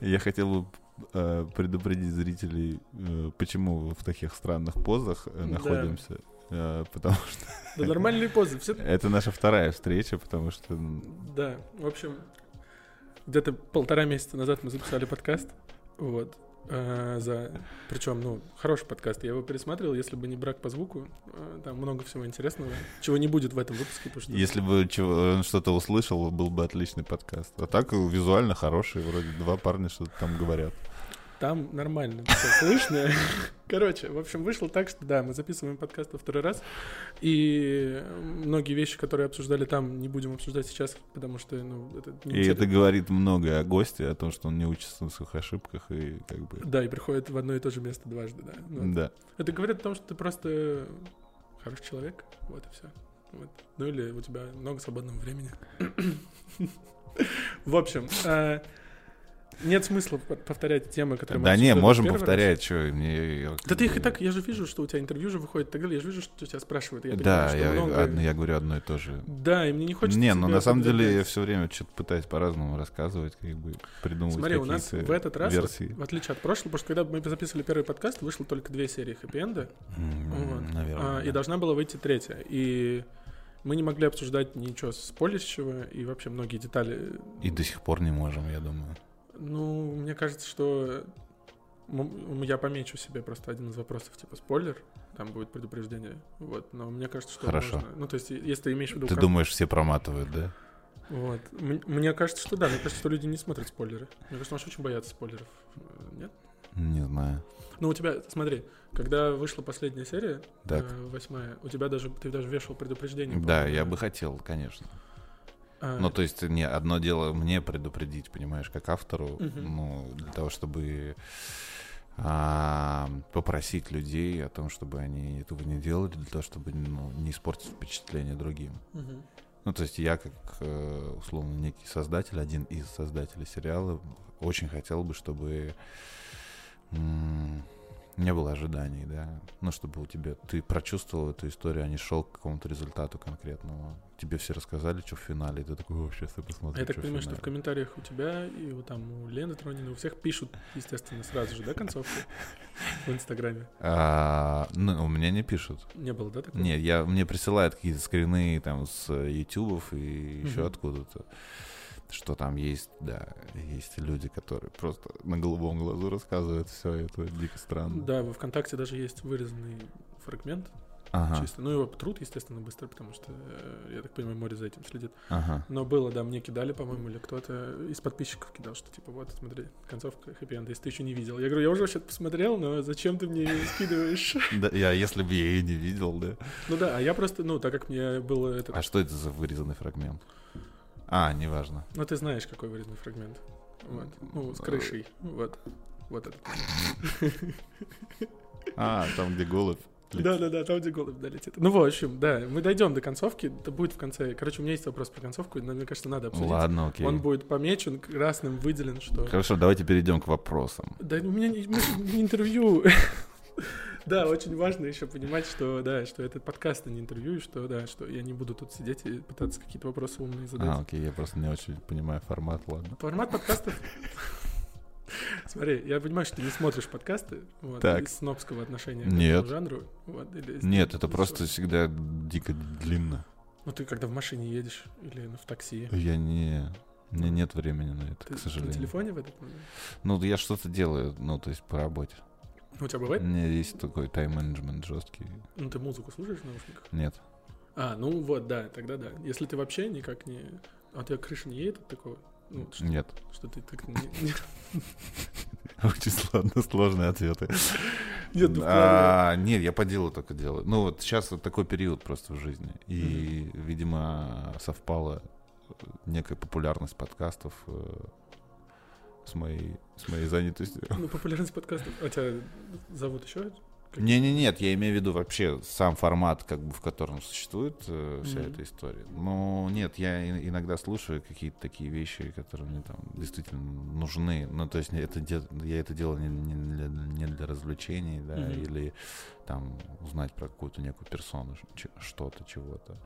Я хотел бы э, предупредить зрителей, э, почему в таких странных позах э, находимся. Э, Потому что Да нормальные позы. Все... это наша вторая встреча, потому что Да, в общем, где-то полтора месяца назад мы записали подкаст. Вот. Э, за... Причем, ну, хороший подкаст. Я его пересматривал, если бы не брак по звуку. э, Там много всего интересного, чего не будет в этом выпуске, потому что... если бы чего- что-то услышал, был бы отличный подкаст. А так э, визуально хороший, вроде два парня что-то там говорят. Там нормально все слышно. Короче, в общем, вышло так, что да, мы записываем подкаст во второй раз, и многие вещи, которые обсуждали там, не будем обсуждать сейчас, потому что, ну, это И неинтересно. это говорит многое о госте, о том, что он не учится на своих ошибках и как бы... Да, и приходит в одно и то же место дважды, да. Ну, Да. Это говорит о том, что ты просто хороший человек, вот и все. Вот. Ну или у тебя много свободного времени. В общем, э, нет смысла повторять темы, которые мы Да не, можем раз. повторять, что мне... Да ты их и так, я же вижу, что у тебя интервью же выходит и так далее, я же вижу, что тебя спрашивают. Я Да, понимаю, что я, много- одно- я говорю одно и то же. Да, и мне не хочется Не, ну на самом деле я все время что-то пытаюсь по-разному рассказывать, как бы придумывать Смотри, у нас в этот раз, вот, версии. в отличие от прошлого, потому что когда мы записывали первый подкаст, вышло только две серии хэппи-энда, М, Вот. Наверное. А, и должна была выйти третья. И мы не могли обсуждать ничего спойлерщего и вообще многие детали. И до сих пор не можем, я думаю. Ну, мне кажется, что я помечу себе просто один из вопросов, типа спойлер, там будет предупреждение. Вот, но мне кажется, что Хорошо. можно. Ну, то есть, если ты имеешь в виду. Ты кон- думаешь, все проматывают, да? Вот. Мне кажется, что да. Мне кажется, что люди не смотрят спойлеры. Мне кажется, что очень боятся спойлеров. Нет? Не знаю. Ну, у тебя, смотри, когда вышла последняя серия, Так. э, восьмая, у тебя даже, ты даже вешал предупреждение. Да, я бы хотел, конечно. А, Ну, то есть, не, одно дело мне предупредить, понимаешь, как автору, Мгм. ну, для того, чтобы а, попросить людей о том, чтобы они этого не делали, для того, чтобы ну, не испортить впечатление другим. мгм. Ну, то есть я, как, э, условно, некий создатель, один из создателей сериала, очень хотел бы, чтобы не было ожиданий, да. Ну, чтобы у тебя ты прочувствовал эту историю, а не шел к какому-то результату конкретному. Тебе все рассказали, что в финале, и ты такой, о, сейчас я посмотрю, Я так понимаю, что в финале». комментариях у тебя и у, там, у Лены Тронина, у всех пишут, естественно, сразу же, да, концовку в Инстаграме? А, ну, у меня не пишут. Не было, да, такого? Нет, я, мне присылают какие-то скрины там с ютубов и еще откуда-то. Что там есть, да, есть люди, которые просто на голубом глазу рассказывают все это дико странно. Да, во ВКонтакте даже есть вырезанный фрагмент Ага, чисто. Ну, его труд, естественно, быстро, потому что, э, я так понимаю, море за этим следит. ага. Но было, да, мне кидали, по-моему, или кто-то из подписчиков кидал, что типа, вот, смотри, концовка хэппи если ты еще не видел. Я говорю, я уже вообще посмотрел, но зачем ты мне её скидываешь? Да, я, если бы я ее не видел, да. Ну да, а я просто, ну, так как мне было это... А что это за вырезанный фрагмент? А, неважно. Ну, ты знаешь, какой вырезанный фрагмент. Вот. Ну, с крышей. Вот. Вот этот. А, там, где голубь. Да, да, да, там, где голубь да, летит. Ну, в общем, да, мы дойдем до концовки. Это будет в конце. Короче, у меня есть вопрос про концовку, но мне кажется, надо обсудить. Ладно, окей. Он будет помечен, красным выделен, что... Хорошо, давайте перейдем к вопросам. Да, у меня не интервью. Да, очень важно еще понимать, что да, что этот подкаст, а не интервью, и что да, что я не буду тут сидеть и пытаться какие-то вопросы умные задать. А, окей, я просто не очень понимаю формат, ладно. Формат подкастов. Смотри, я понимаю, что ты не смотришь подкасты вот, Так. из снобского отношения к Нет. этому жанру. Вот, или Нет, это просто всегда дико длинно. Ну, ты когда в машине едешь или ну, в такси. Я не... У меня нет времени на это, Ты к на сожалению. телефоне в этот момент? Ну, я что-то делаю, ну, то есть по работе. У тебя У бывает? меня есть такой тайм-менеджмент жесткий. Ну, ты музыку слушаешь в наушниках? Нет. А, ну вот, да, тогда да. Если ты вообще никак не... А у тебя крыша не едет от такого? Ну, что, Нет. что ты так... Очень сложно, сложные ответы. Нет, ну, А, нет, я по делу только делаю. Ну, вот сейчас вот такой период просто в жизни. И, видимо, совпала некая популярность подкастов э, с моей, с моей занятостью. Ну, популярность подкастов. А тебя зовут еще? Не, не, нет, я имею в виду вообще сам формат, как бы в котором существует э, вся Мгм. эта история. Но нет, я иногда слушаю какие-то такие вещи, которые мне там действительно нужны. Ну, то есть это я это делаю не, не для, не для развлечений, да, Мгм. или там узнать про какую-то некую персону, что-то, чего-то.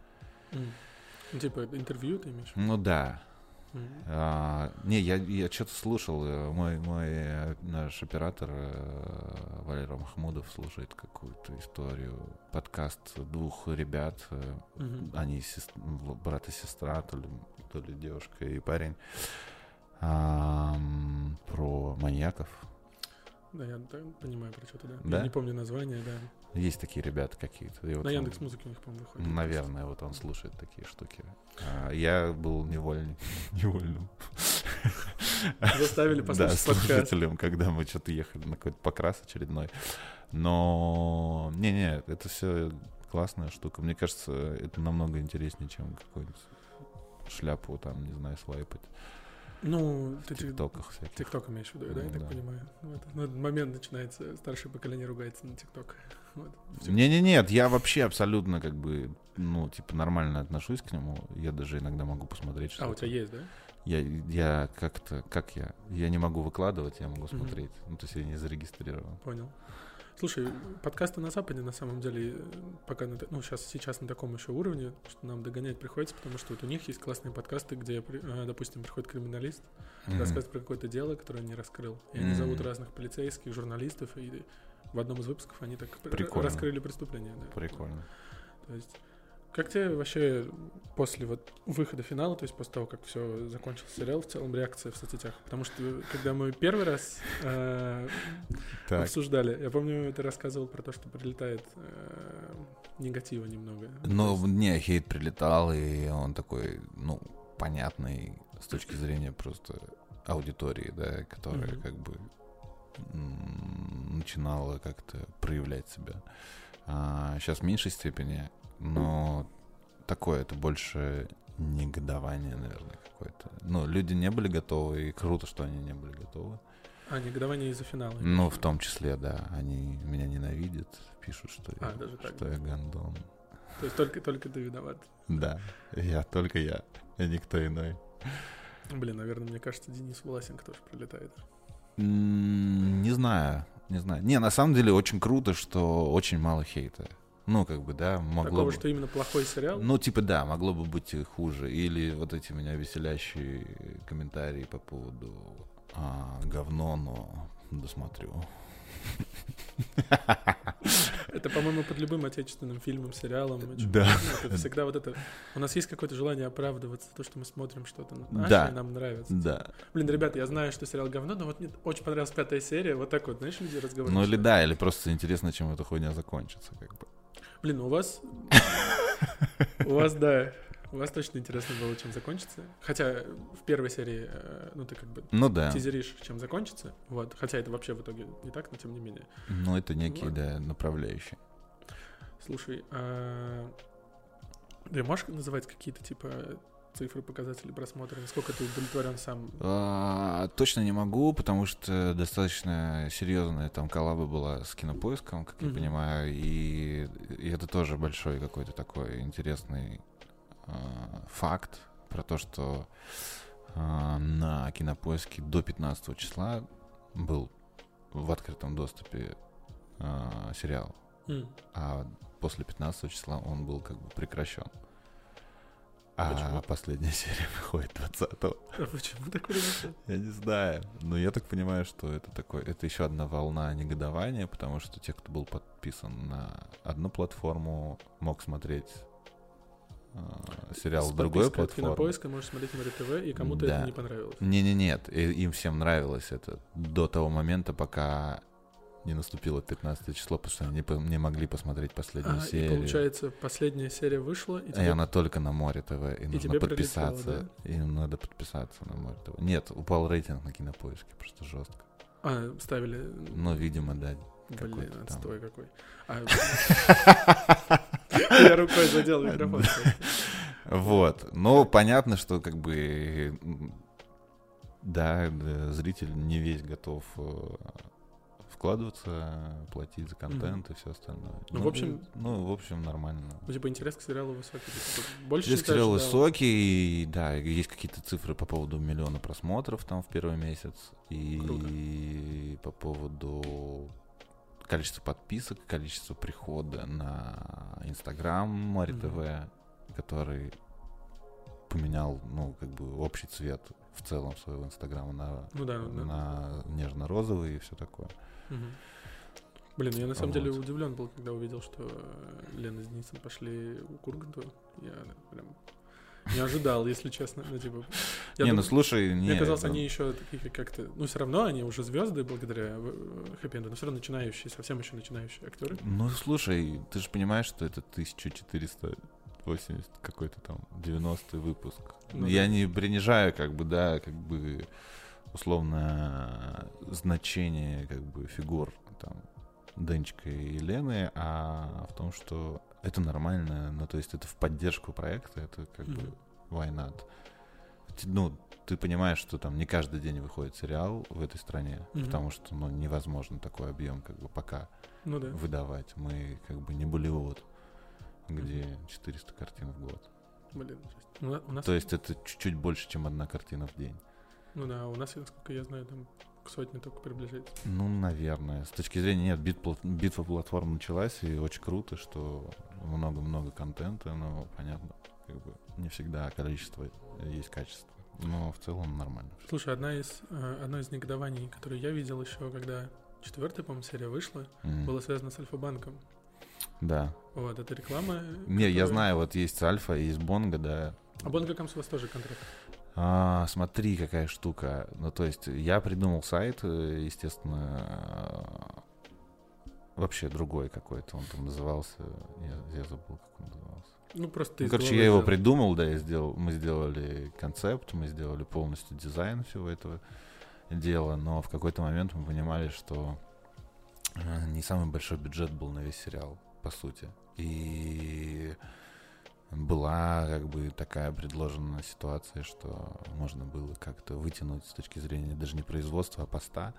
Ну, типа, интервью ты имеешь? Ну да. А, не, я, я что-то слушал, э, мой, мой э, наш оператор э, Валера Махмудов слушает какую-то историю, подкаст двух ребят, э, они сес- в- брат и сестра, то ли, то ли девушка и парень, ам, про маньяков. Да, я да, понимаю про что-то, да. Да? Я не помню название, да. Есть такие ребята какие-то. вот На Яндекс Музыке у них, по-моему, выходит. Наверное, вот он слушает такие штуки. А, я был невольным, невольным. Заставили Да, послушать подкаст. слушателем, когда мы что-то ехали на какой-то покрас очередной. Но, не-не, это все классная штука. Мне кажется, это намного интереснее, чем какую-нибудь шляпу там, не знаю, свайпать Ну, в ты ти- тиктоках всяких. ТикТок имеешь в виду, да, я так Да. понимаю? Вот. Ну, этот момент начинается, старшее поколение ругается на ТикТок. Вот. Всё. Не-не, нет, я вообще абсолютно как бы, ну, типа, нормально отношусь к нему. Я даже иногда могу посмотреть, что А, у тебя есть, да? Я, я как-то, как я? Я не могу выкладывать, я могу смотреть. Ну, то есть я не зарегистрирован. Понял. Слушай, подкасты на Западе на самом деле э, пока на, ну сейчас сейчас на таком еще уровне, что нам догонять приходится, потому что вот у них есть классные подкасты, где, э, допустим, приходит криминалист, рассказывает про какое-то дело, которое не раскрыл, и они Мгм. зовут разных полицейских, журналистов, и в одном из выпусков они так Прикольно. раскрыли преступление. Да. Прикольно. То есть, как тебе вообще после вот выхода финала, то есть после того, как все закончился сериал, в целом реакция в соцсетях? Потому что когда мы первый раз э, обсуждали, я помню, ты рассказывал про то, что прилетает э, негатива немного. Ну, не, хейт прилетал, и он такой, ну, понятный с точки зрения просто аудитории, да, которая Мгм. как бы начинала как-то проявлять себя. сейчас в меньшей степени, но такое, это больше негодование, наверное, какое-то. Ну, люди не были готовы, и круто, что они не были готовы. А, негодование из-за финала. Ну, в том числе, да. Они меня ненавидят, пишут, что, А, я, даже так, что я гандон. То есть только, только ты виноват. Да, я, только я, и никто иной. Блин, наверное, мне кажется, Денис Власенко тоже прилетает. Не знаю, не знаю. Не, на самом деле очень круто, что очень мало хейта. Ну, как бы, да, могло Такого, бы... что именно плохой сериал. Ну, типа, да, могло бы быть хуже. Или вот эти меня веселящие комментарии по поводу а, говно, но досмотрю. Это, по-моему, под любым отечественным фильмом, сериалом. Да. Это всегда вот это... У нас есть какое-то желание оправдываться, то, что мы смотрим что-то наше, Да. и нам нравится. Да. Блин, ребята, я знаю, что сериал говно, но вот мне очень понравилась пятая серия. Вот так вот, знаешь, люди разговаривают. Ну или да, или просто интересно, чем эта хуйня закончится, как бы. Блин, у вас... У вас, да, у вас точно интересно было, чем закончится. Хотя в первой серии, э, ну ты как бы Ну да. тизеришь, чем закончится. Вот. Хотя это вообще в итоге не так, но тем не менее. Ну это некие, Вот. да, направляющие. Слушай, а... ты можешь называть какие-то типа цифры, показатели просмотра? Насколько ты удовлетворен сам? А, точно не могу, потому что достаточно серьезная там коллаба была с кинопоиском, как я понимаю, и, и это тоже большой какой-то такой интересный а, факт про то, что а, на кинопоиске до 15 числа был в открытом доступе а, сериал, а после 15 числа он был как бы прекращен. А Почему? последняя серия выходит 20 А почему так произошло? я не знаю. Но я так понимаю, что это такой, это еще одна волна негодования, потому что те, кто был подписан на одну платформу, мог смотреть э, сериал С другой платформы. Кинопоиска можешь смотреть на РТВ, и кому-то Да. это не понравилось. Не-не, нет, и- им всем нравилось это до того момента, пока не наступило 15 число, потому что они не, не могли посмотреть последнюю А, и серию. получается, последняя серия вышла, и И тебе... она только на Море ТВ, и, нужно тебе прилетело, подписаться. Им надо подписаться на Море ТВ. Нет, упал рейтинг на кинопоиске, просто жестко. А, ставили... Ну, видимо, да. Блин, там. отстой какой. А, Я рукой задел микрофон. Вот. Но понятно, что как бы да, да, зритель не весь готов э, вкладываться, платить за контент и все остальное. Ну, в общем- ну, в общем, нормально. Ну, типа, интерес к сериалу высокий. Больше, Здесь чем ты сериал ожидал? высокий, да, есть какие-то цифры по поводу миллиона просмотров там в первый месяц, и по поводу количества подписок, количества прихода на Инстаграм Мари. ТВ, который поменял, ну, как бы общий цвет в целом своего инстаграма на, Ну да, ну да. на нежно-розовый и все такое. Мгм. Блин, я на самом деле Вот. удивлен был, когда увидел, что э, Лена с Денисом пошли к Урганту. Я прям не ожидал, если честно. Ну, типа, я не, дум- ну слушай, не, Мне казалось, ну, они еще такие как- как-то... Ну, все равно они уже звезды благодаря хэппи но все равно начинающие, совсем еще начинающие актеры. Ну, слушай, ты же понимаешь, что это 1480 какой-то там 90 выпуск. Ну Я да. не принижаю, как бы, да, как бы условно значение как бы фигур там Денчика и Лены, а в том, что это нормально, ну то есть это в поддержку проекта, это как бы Мгм. why not? Ну, ты понимаешь, что там не каждый день выходит сериал в этой стране, Мгм. потому что ну, невозможно такой объем как бы пока Ну да. выдавать. Мы как бы не Болливуд, где 400 картин в год. Блин, у нас... То есть это чуть-чуть больше, чем одна картина в день. Ну да, у нас, насколько я знаю, там к сотне только приближается. Ну, наверное. С точки зрения, нет, бит, пла- битва платформ началась, и очень круто, что много-много контента, но, понятно, как бы не всегда количество есть качество. Но в целом нормально. Слушай, одна из, э, одно из негодований, которое я видел еще, когда четвертая, по-моему, серия вышла, М. было связано с Альфа-банком. Да. Вот, это реклама. Не, я которая- знаю, вот есть Альфа, есть Бонга, да. А Бонгакамс у вас тоже контракт. А, смотри, какая штука. Ну, то есть, я придумал сайт, э, естественно, э, вообще другой какой-то. Он там назывался. Я, я забыл, как он назывался. Ну, просто Ну, короче, я его придумал, да, я сделал, мы сделали концепт, мы сделали полностью дизайн всего этого дела, но в какой-то момент мы понимали, что э, не самый большой бюджет был на весь сериал, по сути. И была как бы такая предложенная ситуация, что можно было как-то вытянуть с точки зрения даже не производства, а поста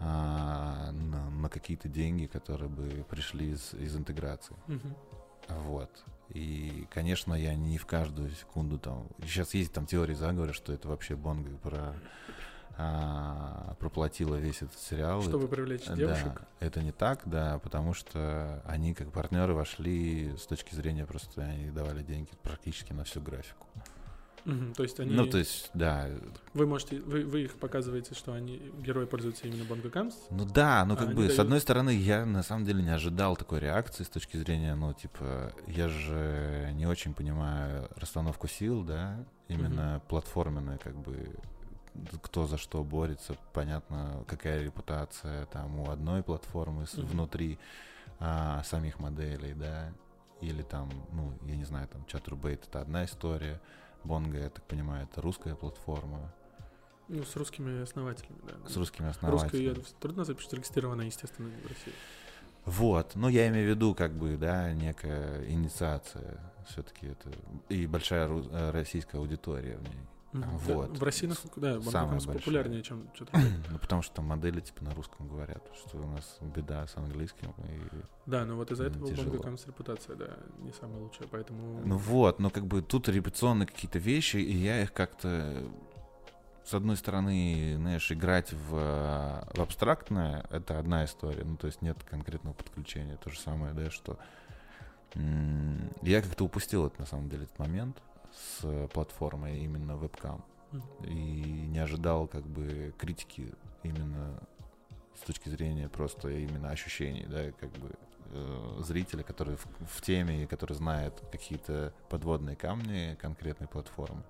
а, на, на какие-то деньги, которые бы пришли из, из интеграции. Мгм. Вот. И, конечно, я не в каждую секунду там... Сейчас есть там теории заговора, что это вообще Бонга про, а, проплатила весь этот сериал. Чтобы Это- привлечь да, девушек. это не так, да, потому что они как партнеры вошли с точки зрения просто они давали деньги практически на всю графику. Мгм, То есть они... Ну, то есть, да, Вы можете... Вы, вы их показываете, что они... Герои пользуются именно Бонгакамс. Ну да, ну А как они бы, с дают- одной стороны, я на самом деле не ожидал такой реакции с точки зрения, ну, типа, я же не очень понимаю расстановку сил, да, именно платформенная, как бы, кто за что борется, понятно, какая репутация там у одной платформы Мгм. внутри а, самих моделей, да, или там, ну, я не знаю, там, Chaturbate это одна история, Бонга, я так понимаю, это русская платформа Ну, с русскими основателями, да. с русскими Русская, основателями. её трудно что зарегистрирована, естественно, в России. Вот, ну я имею в виду, как бы, да, некая инициация все-таки это и большая ру- э, российская аудитория в ней. А, вот. в России, насколько, да, большая. популярнее, чем что-то. ну потому что там модели типа на русском говорят, что у нас беда с английским. И... Да, но вот из-за этого у. Бонгакамс репутация, да, не самая лучшая, поэтому... Ну вот, но как бы тут репутационные какие-то вещи, и я их как-то с одной стороны, знаешь, играть в, в абстрактное это одна история, ну то есть нет конкретного подключения. То же самое, да, что м, я как-то упустил это на самом деле этот момент с платформой именно вебкам и не ожидал как бы критики именно с точки зрения просто именно ощущений, да, как бы э, зрителя, который в, в теме и который знает какие-то подводные камни конкретной платформы.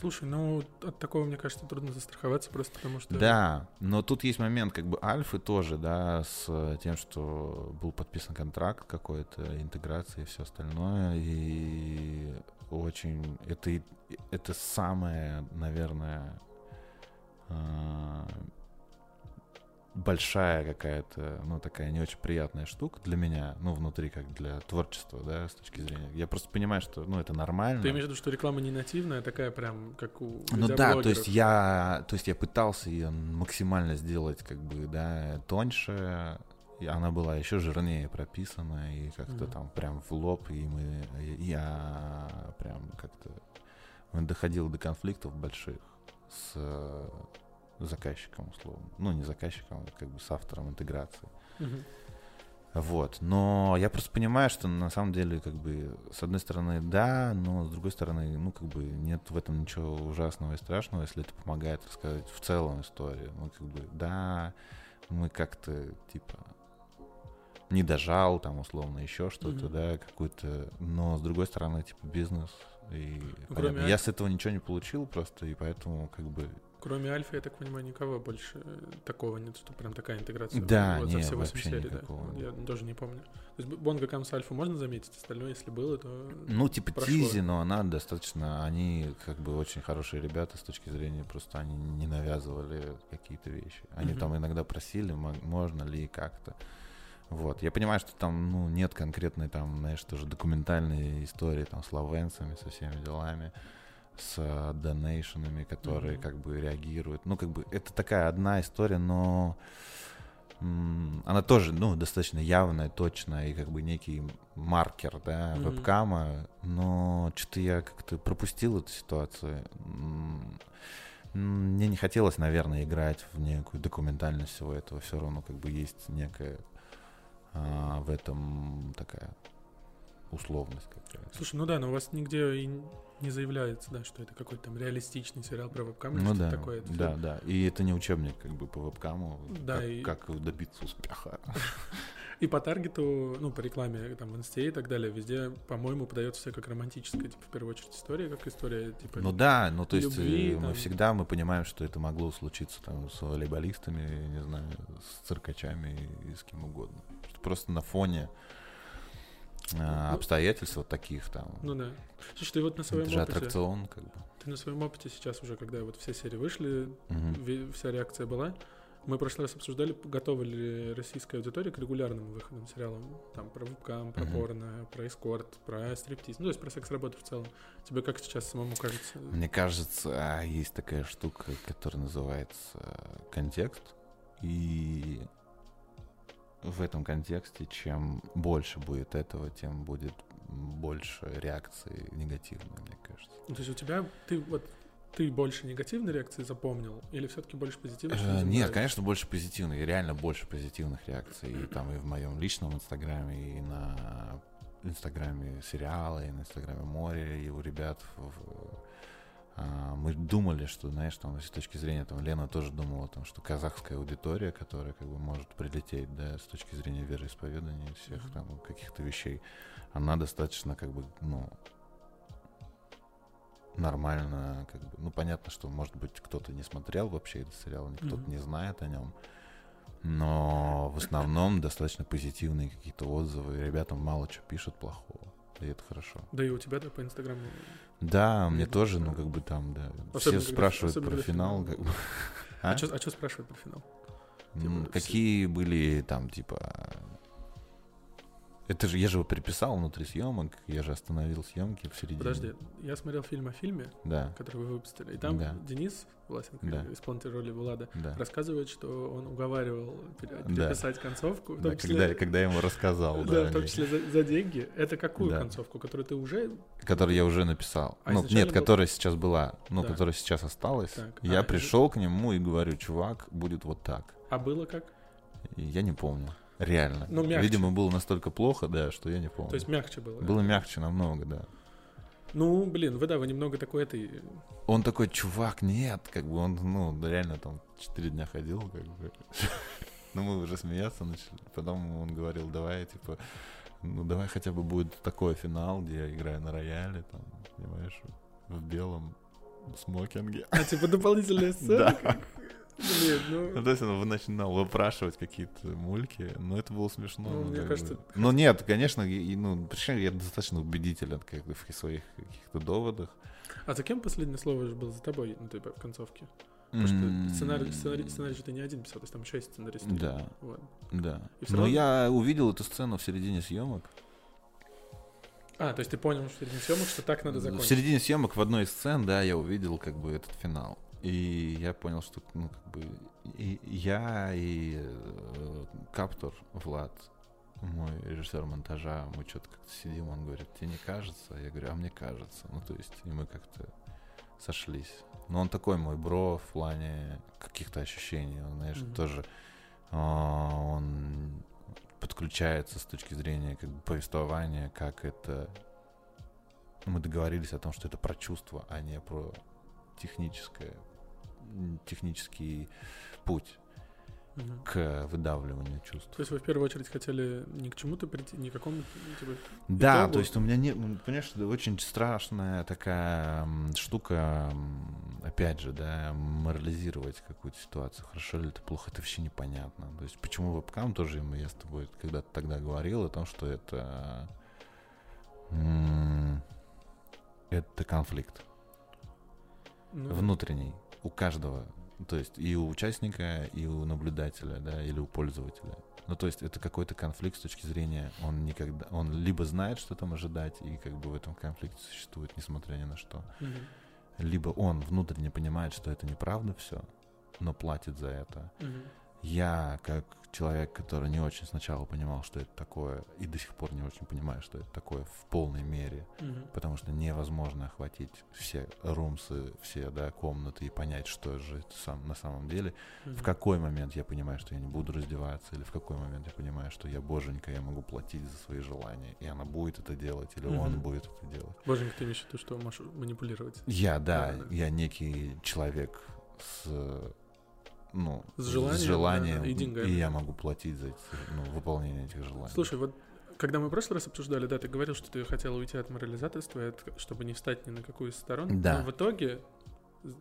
Слушай, ну от такого, мне кажется, трудно застраховаться, просто потому что... Да, но тут есть момент как бы альфы тоже, да, с тем, что был подписан контракт какой-то, интеграция и все остальное, и очень это это самое, наверное, а, большая какая-то, ну, такая не очень приятная штука для меня, ну, внутри, как для творчества, да, с точки зрения. Я просто понимаю, что, ну, это нормально. Ты имеешь в виду, что реклама не нативная, такая прям, как у Ну да, то есть я, то есть я пытался ее максимально сделать, как бы, да, тоньше, и она была еще жирнее прописана, и как-то Мгм. там прям в лоб, и мы, я прям как-то доходил до конфликтов больших с э, заказчиком, условно. Ну, не заказчиком, а как бы с автором интеграции. Мгм. Вот. Но я просто понимаю, что на самом деле, как бы, с одной стороны, да, но с другой стороны, ну, как бы, нет в этом ничего ужасного и страшного, если это помогает рассказать в целом историю. Ну, как бы, да, мы как-то, типа, не дожал, там, условно, еще что-то, Мгм. да, какой-то, но с другой стороны, типа, бизнес, и Ну, кроме я с этого ничего не получил просто, и поэтому, как бы, Кроме Альфа, я так понимаю, никого больше э, такого нет, что прям такая интеграция. Да, вот за не, все 8 вообще серий, да. Я тоже не помню. То есть Бонга Камс Альфу можно заметить, остальное, если было, то... Ну, типа прошло. Тизи, но она достаточно, они как бы очень хорошие ребята с точки зрения, просто они не навязывали какие-то вещи. Они Мгм. там иногда просили, мо- можно ли как-то. Вот. Я понимаю, что там, ну, нет конкретной там, знаешь, тоже документальной истории там с лавенцами, со всеми делами, с э, донейшенами, которые Мгм. как бы реагируют. Ну, как бы это такая одна история, но она тоже, ну, достаточно явная, точная и как бы некий маркер, да, Мгм. вебкама, но что-то я как-то пропустил эту ситуацию. Мне не хотелось, наверное, играть в некую документальность всего этого. Все равно как бы есть некая а, в этом такая условность какая-то. Слушай, ну да, но у вас нигде и не заявляется, да, что это какой-то там реалистичный сериал про вебкам или Ну что-то да, такое. Это да, да. И это не учебник как бы по вебкаму, Да, как, и- как добиться успеха. И по таргету, ну, по рекламе, там, в инсте и так далее, везде, по-моему, подается все как романтическая, типа, в первую очередь, история, как история, типа... Ну да, ну то есть любви, э, мы там. всегда мы понимаем, что это могло случиться там с волейболистами, не знаю, с циркачами и с кем угодно. Просто на фоне а, обстоятельств вот таких там. Ну да. Слушай, ты вот на своем это же опыте, аттракцион, как бы. ты на своем опыте сейчас уже, когда вот все серии вышли, ве- вся реакция была, мы в прошлый раз обсуждали, готова ли российская аудитория к регулярным выходам сериалам, там, про вебкам, про Мгм. порно, про эскорт, про стриптиз, ну, то есть про секс-работу в целом. Тебе как сейчас самому кажется? Мне кажется, а, есть такая штука, которая называется э, контекст. И в этом контексте, чем больше будет этого, тем будет больше реакции негативной, мне кажется. Ну, то есть у тебя, ты вот, ты больше негативной реакции запомнил или все-таки больше позитивной? что Э, Нет, конечно, больше позитивных, реально больше позитивных реакций. И там и в моем личном инстаграме, и на инстаграме сериала, и на инстаграме море, и у ребят. в- мы думали, что, знаешь, там, с точки зрения, там, Лена тоже думала, там, что казахская аудитория, которая, как бы, может прилететь, да, с точки зрения вероисповедания всех, там, каких-то вещей, она достаточно, как бы, ну, нормально, как бы, ну, понятно, что, может быть, кто-то не смотрел вообще этот сериал, кто-то Мгм. не знает о нем, но в основном достаточно позитивные какие-то отзывы, ребятам мало что пишут плохого, и это хорошо. Да и у тебя, да, по Инстаграму. Да, мне тоже, ну, как бы там, да, Особенно, все спрашивают особенно, про финал, как бы. А, А? что а спрашивают про финал? Типа, все- Какие были там, типа... Это же я же его переписал внутри съемок, я же остановил съемки в середине. Подожди, я смотрел фильм о фильме, Да, который вы выпустили, и там Да. Денис Власенко, Да. исполнитель роли Влада, да. рассказывает, что он уговаривал пере- Да. переписать концовку, Да, том когда, числе, когда я ему рассказал, да, да, в том числе за, за деньги. Это какую Да. концовку, которую ты уже... который я уже написал. А ну, нет, был- которая сейчас была, ну, Да. которая сейчас осталась. Так, Я а, пришел к нему и говорю, чувак, будет вот так. А было как? Я не помню. Реально. Ну, мягче. Видимо, было настолько плохо, да, что я не помню. То есть мягче было. да? Было мягче намного, да. Ну, блин, вы да, вы немного такой этой... Он такой, чувак, нет, как бы он, ну, реально там четыре дня ходил, как бы. Ну, мы уже смеяться начали. Потом он говорил, давай, типа, ну, давай хотя бы будет такой финал, где я играю на рояле, там, понимаешь, в белом смокинге. А, типа дополнительная сцена? Да. Блин, Ну, ну... то есть он начинал выпрашивать какие-то мульки, но это было смешно. Ну, мне как кажется, бы. Ну, нет, конечно, и, ну, причем я достаточно убедителен как бы, в своих каких-то доводах. А за кем последнее слово же было за тобой, ну, типа, в концовке? Потому что сценарий, сценарий, сценарий же ты не один писал, то есть там еще есть сценарист. Да. Вот. Да. Но равно- я увидел эту сцену в середине съемок. А, то есть ты понял, что среди съемок, что так надо В закончить. середине съемок в одной из сцен, да, я увидел как бы этот финал. И я понял, что, ну, как бы, и я и э, Каптор Влад, мой режиссер монтажа, мы что-то как-то сидим, он говорит, тебе не кажется? Я говорю, а мне кажется. Ну, то есть, и мы как-то сошлись. Но он такой мой бро в плане каких-то ощущений, он, знаешь, Мгм. тоже а, он подключается с точки зрения как бы повествования, как это... Мы договорились о том, что это про чувство, а не про техническое, технический путь к выдавливанию чувств. То есть вы в первую очередь хотели ни к чему-то прийти, ни к какому типа, Да, итогу- то есть у меня ну, понимаешь, это очень страшная такая штука, опять же, да, морализировать какую-то ситуацию, хорошо ли это, плохо, это вообще непонятно. То есть почему вебкам тоже, я с тобой когда-то тогда говорил о том, что это это конфликт ну, внутренний у каждого, то есть и у участника, и у наблюдателя, да, или у пользователя. Ну, то есть это какой-то конфликт с точки зрения, он никогда, он либо знает, что там ожидать, и как бы в этом конфликте существует, несмотря ни на что, мгм. либо он внутренне понимает, что это неправда все, но платит за это. Мгм. Я, как человек, который не очень сначала понимал, что это такое, и до сих пор не очень понимаю, что это такое в полной мере, Мгм. потому что невозможно охватить все румсы, все да, комнаты и понять, что же это сам, на самом деле. В Мгм. какой момент я понимаю, что я не буду раздеваться, или в какой момент я понимаю, что я боженька, я могу платить за свои желания, и она будет это делать, или он Мгм. будет это делать. Боженька, ты имеешь в виду, что можешь манипулировать? Я, да, Да-да-да. я некий человек с ну, С желанием, желанием, да, и деньгами. я могу платить за эти, ну, выполнение этих желаний. Слушай, вот когда мы в прошлый раз обсуждали, да, ты говорил, что ты хотел уйти от морализаторства, и чтобы не встать ни на какую из сторон. Да. Но в итоге,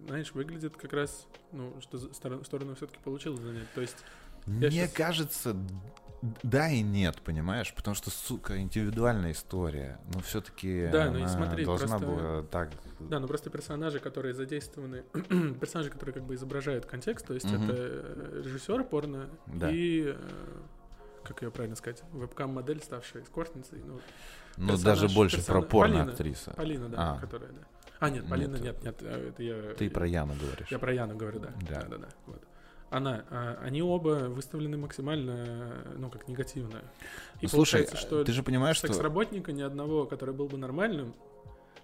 знаешь, выглядит как раз, ну, что сторону все-таки получилось занять. То есть, Мне щас- кажется, да и нет, понимаешь? Потому что, сука, индивидуальная история. Но все-таки Да, ну и смотри, должна просто- была так... да, ну просто персонажи, которые задействованы, персонажи, которые как бы изображают контекст, то есть Мгм. это э, режиссер порно Да. и, э, как ее правильно сказать, вебкам-модель, ставшая эскортницей, ну, Ну, персонаж- даже больше про персона- порно-актриса. Полина, да, А. которая, да. А, нет, Полина, Нет. нет, нет, э, это я... Ты про Яну говоришь. Я про Яну говорю, да. Да. Да, да, да. Вот. Она, а, они оба выставлены максимально, э, ну, как негативно. И Ну, слушай, что ты же понимаешь, что... секс-работника ни одного, который был бы нормальным,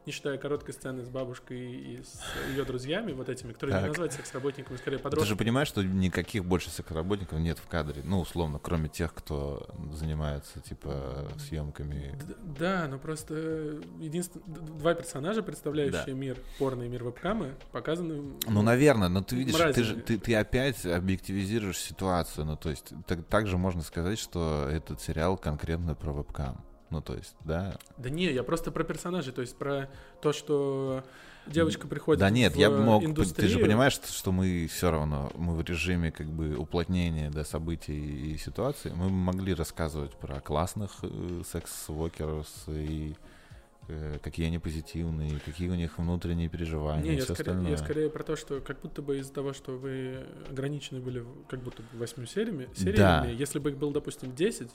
не считая короткой сцены с бабушкой и с ее друзьями, вот этими, которые не Так. назвать секс-работниками, скорее Ты подростками. же понимаешь, что никаких больше секс-работников нет в кадре. Ну, условно, кроме тех, кто занимается, типа, съемками. Да, но просто единственное, два персонажа, представляющие мир порно и мир вебкамы, показаны... Ну, наверное, но ты видишь, ты, же, ты, ты опять объективизируешь ситуацию. Ну, то есть, так, также можно сказать, что этот сериал конкретно про вебкам. Ну, то есть, да. Да не, я просто про персонажей, то есть про то, что девочка приходит Да нет, в я бы мог... индустрию. Ты же понимаешь, что, мы все равно, мы в режиме как бы уплотнения да, событий и ситуаций, мы могли рассказывать про классных э, секс-вокерс и э, какие они позитивные, какие у них внутренние переживания Не, и я все скорее, остальное. я скорее про то, что как будто бы из-за того, что вы ограничены были как будто бы восьмью сериями, сериями Да. если бы их было, допустим, 10,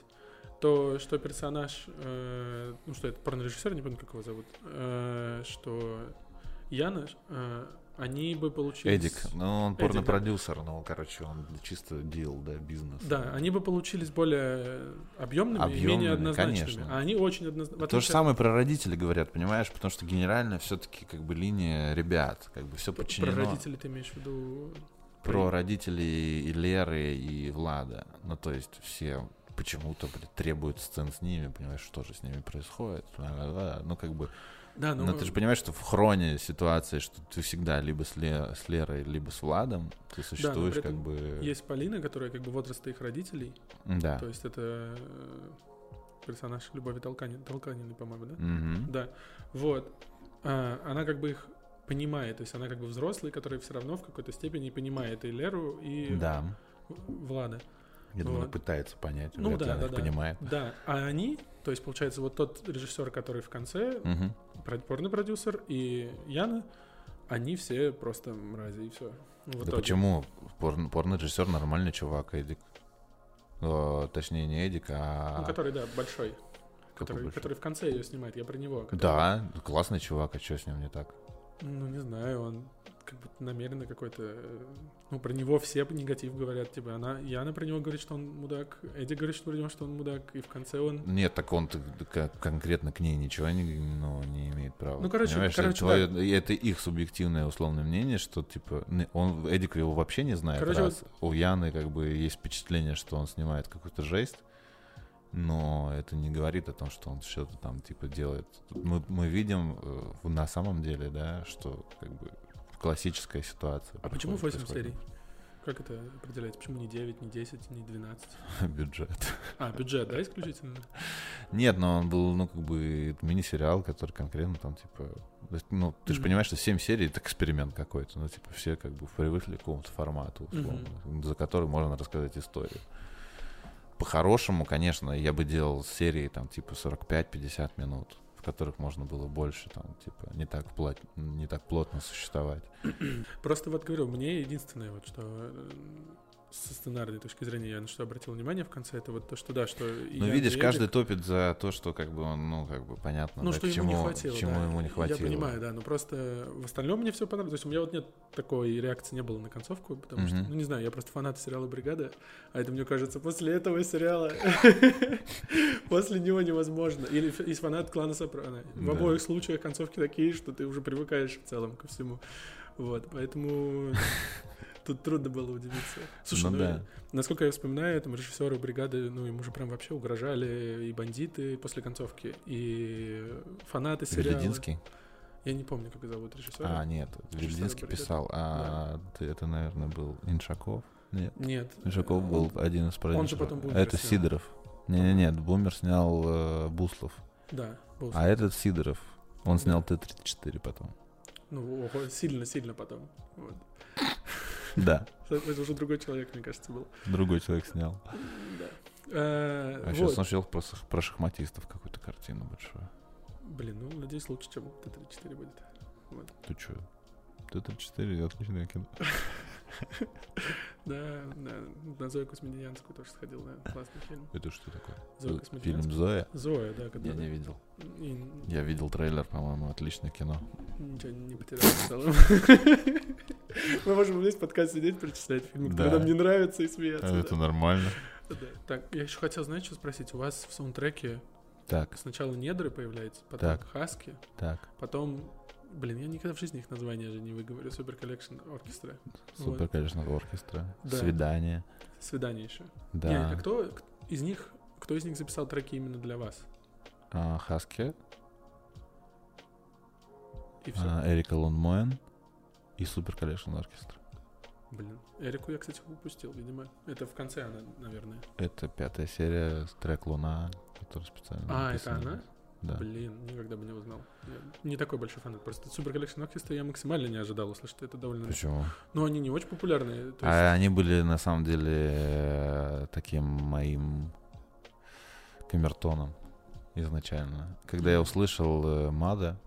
то что персонаж, э, ну что это, порнорежиссер, не помню, как его зовут, э, что Яна, э, они бы получили... Эдик, ну он Эдик, да. порно-продюсер, ну, короче, он чисто дел, да, бизнес. Да, они бы получились более объемными, и Объемными, менее однозначными. конечно. А они очень однозначны. То же самое про родителей говорят, понимаешь, потому что генерально все-таки как бы линия ребят, как бы все Про подчинено. родителей ты имеешь в виду... про родителей и Леры, и Влада. Ну, то есть все почему-то блин, требуют сцен с ними, понимаешь, что же с ними происходит. Ну, как бы... Да, ну, Но ты же понимаешь, что в хроне ситуации, что ты всегда либо с, Ле- с Лерой, либо с Владом, ты существуешь при как бы... есть Полина, которая как бы возраста их родителей, Да. То есть это э, персонаж Любови Толканин, Толканиной, по-моему, да? Мгм. Да. Вот. А, она как бы их понимает, то есть она как бы взрослый, который все равно в какой-то степени понимает и Леру, и Да. Влада. Я думаю, Вот. пытается понять, Ну вряд ли да, она да, их да. понимает. Да. А они, то есть получается вот тот режиссер, который в конце, про- порно-продюсер и Яна, они все просто мрази и все. Да почему? Порно- Порно-режиссер нормальный чувак, Эдик. О, точнее, не Эдик, а... Ну, который, да, большой. Который, большой? который в конце ее снимает, я про него. который- Да, классный чувак, а что с ним не так? Ну, не знаю, он как будто намеренно какой-то... э, Ну, про него все негатив говорят, типа, она... Яна про него говорит, что он мудак, Эдди говорит, что про него, что он мудак, и в конце он... Нет, так он конкретно к ней ничего не, ну, не имеет права. Ну, короче, Понимаешь, короче, это, человек- и это их субъективное условное мнение, что типа он Эдик его вообще не знает. Короче, раз. У Яны как бы есть впечатление, что он снимает какую-то жесть. но это не говорит о том, что он что-то там типа делает. Мы, мы видим э, на самом деле, да, что как бы классическая ситуация. А почему происходит- 8 происходит. серий? Как это определяется? Почему не 9, не 10, не 12? Бюджет. А, бюджет, да, исключительно? Нет, но он был, ну, как бы мини-сериал, который конкретно там, типа... Ну, ты же понимаешь, что 7 серий — это эксперимент какой-то. Ну, типа, все как бы привыкли к какому-то формату, условно, за который можно рассказать историю. По-хорошему, конечно, я бы делал серии, там, типа, 45-50 минут, которых можно было больше, там, типа, не так, плот- не так плотно существовать. Просто вот говорю, мне единственное, вот что э, со сценарной точки зрения я на что обратил внимание в конце, это вот то, что да, что... Ну, видишь, Эдик- каждый топит за то, что, как бы, он, ну, как бы, понятно, Ну, да, что к ему чему, не хватило, чему да. ему не хватило. Я понимаю, да, но просто в остальном мне все понравилось. То есть у меня вот нет такой реакции не было на концовку, потому что, Мгм. ну, не знаю, я просто фанат сериала «Бригада», а это, мне кажется, после этого сериала, после него невозможно. Или из фанат клана Сопрано. В обоих случаях концовки такие, что ты уже привыкаешь в целом ко всему. Вот, поэтому тут трудно было удивиться. Слушай, Ну ну, да. насколько я вспоминаю, там режиссеры бригады, ну, ему же прям вообще угрожали и бандиты после концовки, и фанаты сериала. Велединский? Я не помню, как зовут режиссера. А, нет, Велединский бригады. писал, а ты- это, наверное, был Иншаков? Нет, Нет. Иншаков был он- один из продюсеров. потом Бумер А это снял. Сидоров. Не-не-не, Бумер снял э, Буслов. Да, был. А этот Сидоров. Он Да. снял Т-34 потом. Ну, сильно-сильно потом. Вот. Да, Это уже другой человек, мне кажется, был. другой человек снял. Да. Э, А вот. сейчас сделал про, про шахматистов какую-то картину большую. Блин, ну, надеюсь, лучше, чем Т-34 будет. Вот. Ты чё? Т-34 отличное кино. Да, на Зою Космедианскую тоже сходил, да, классный фильм. Это что такое? Зоя Фильм Космедианская. «Зоя»? Зоя, да, Я не видел. Я видел трейлер, по-моему, отличное кино. Ничего не потерял в целом. Мы можем весь подкаст сидеть, перечислять фильмы, которые нам не нравятся и смеяться. Это нормально. Так, я еще хотел, знаешь, что спросить? У вас в саундтреке Так, сначала Недры появляются, потом Так. Хаски, так. потом... Блин, я никогда в жизни их названия же не выговорю. Super Collection Orchestra. Super Collection Orchestra. Да. Свидание. Свидание еще. Да. Не, а кто из них, кто из них записал треки именно для вас? А, Хаски, И все. а, Эрика Лундмоэн и Super Collection Orchestra. Блин. Эрику я, кстати, упустил, видимо. Это в конце она, наверное. Это пятая серия, трек «Луна», который специально А, это написан. она? Да. Блин, никогда бы не узнал. Я не такой большой фанат. Просто Super Collection Orchestra я максимально не ожидал услышать. Это довольно... Почему? Ну, они не очень популярные. То есть... А они были, на самом деле, э, таким моим камертоном изначально. Когда я услышал э, Мада,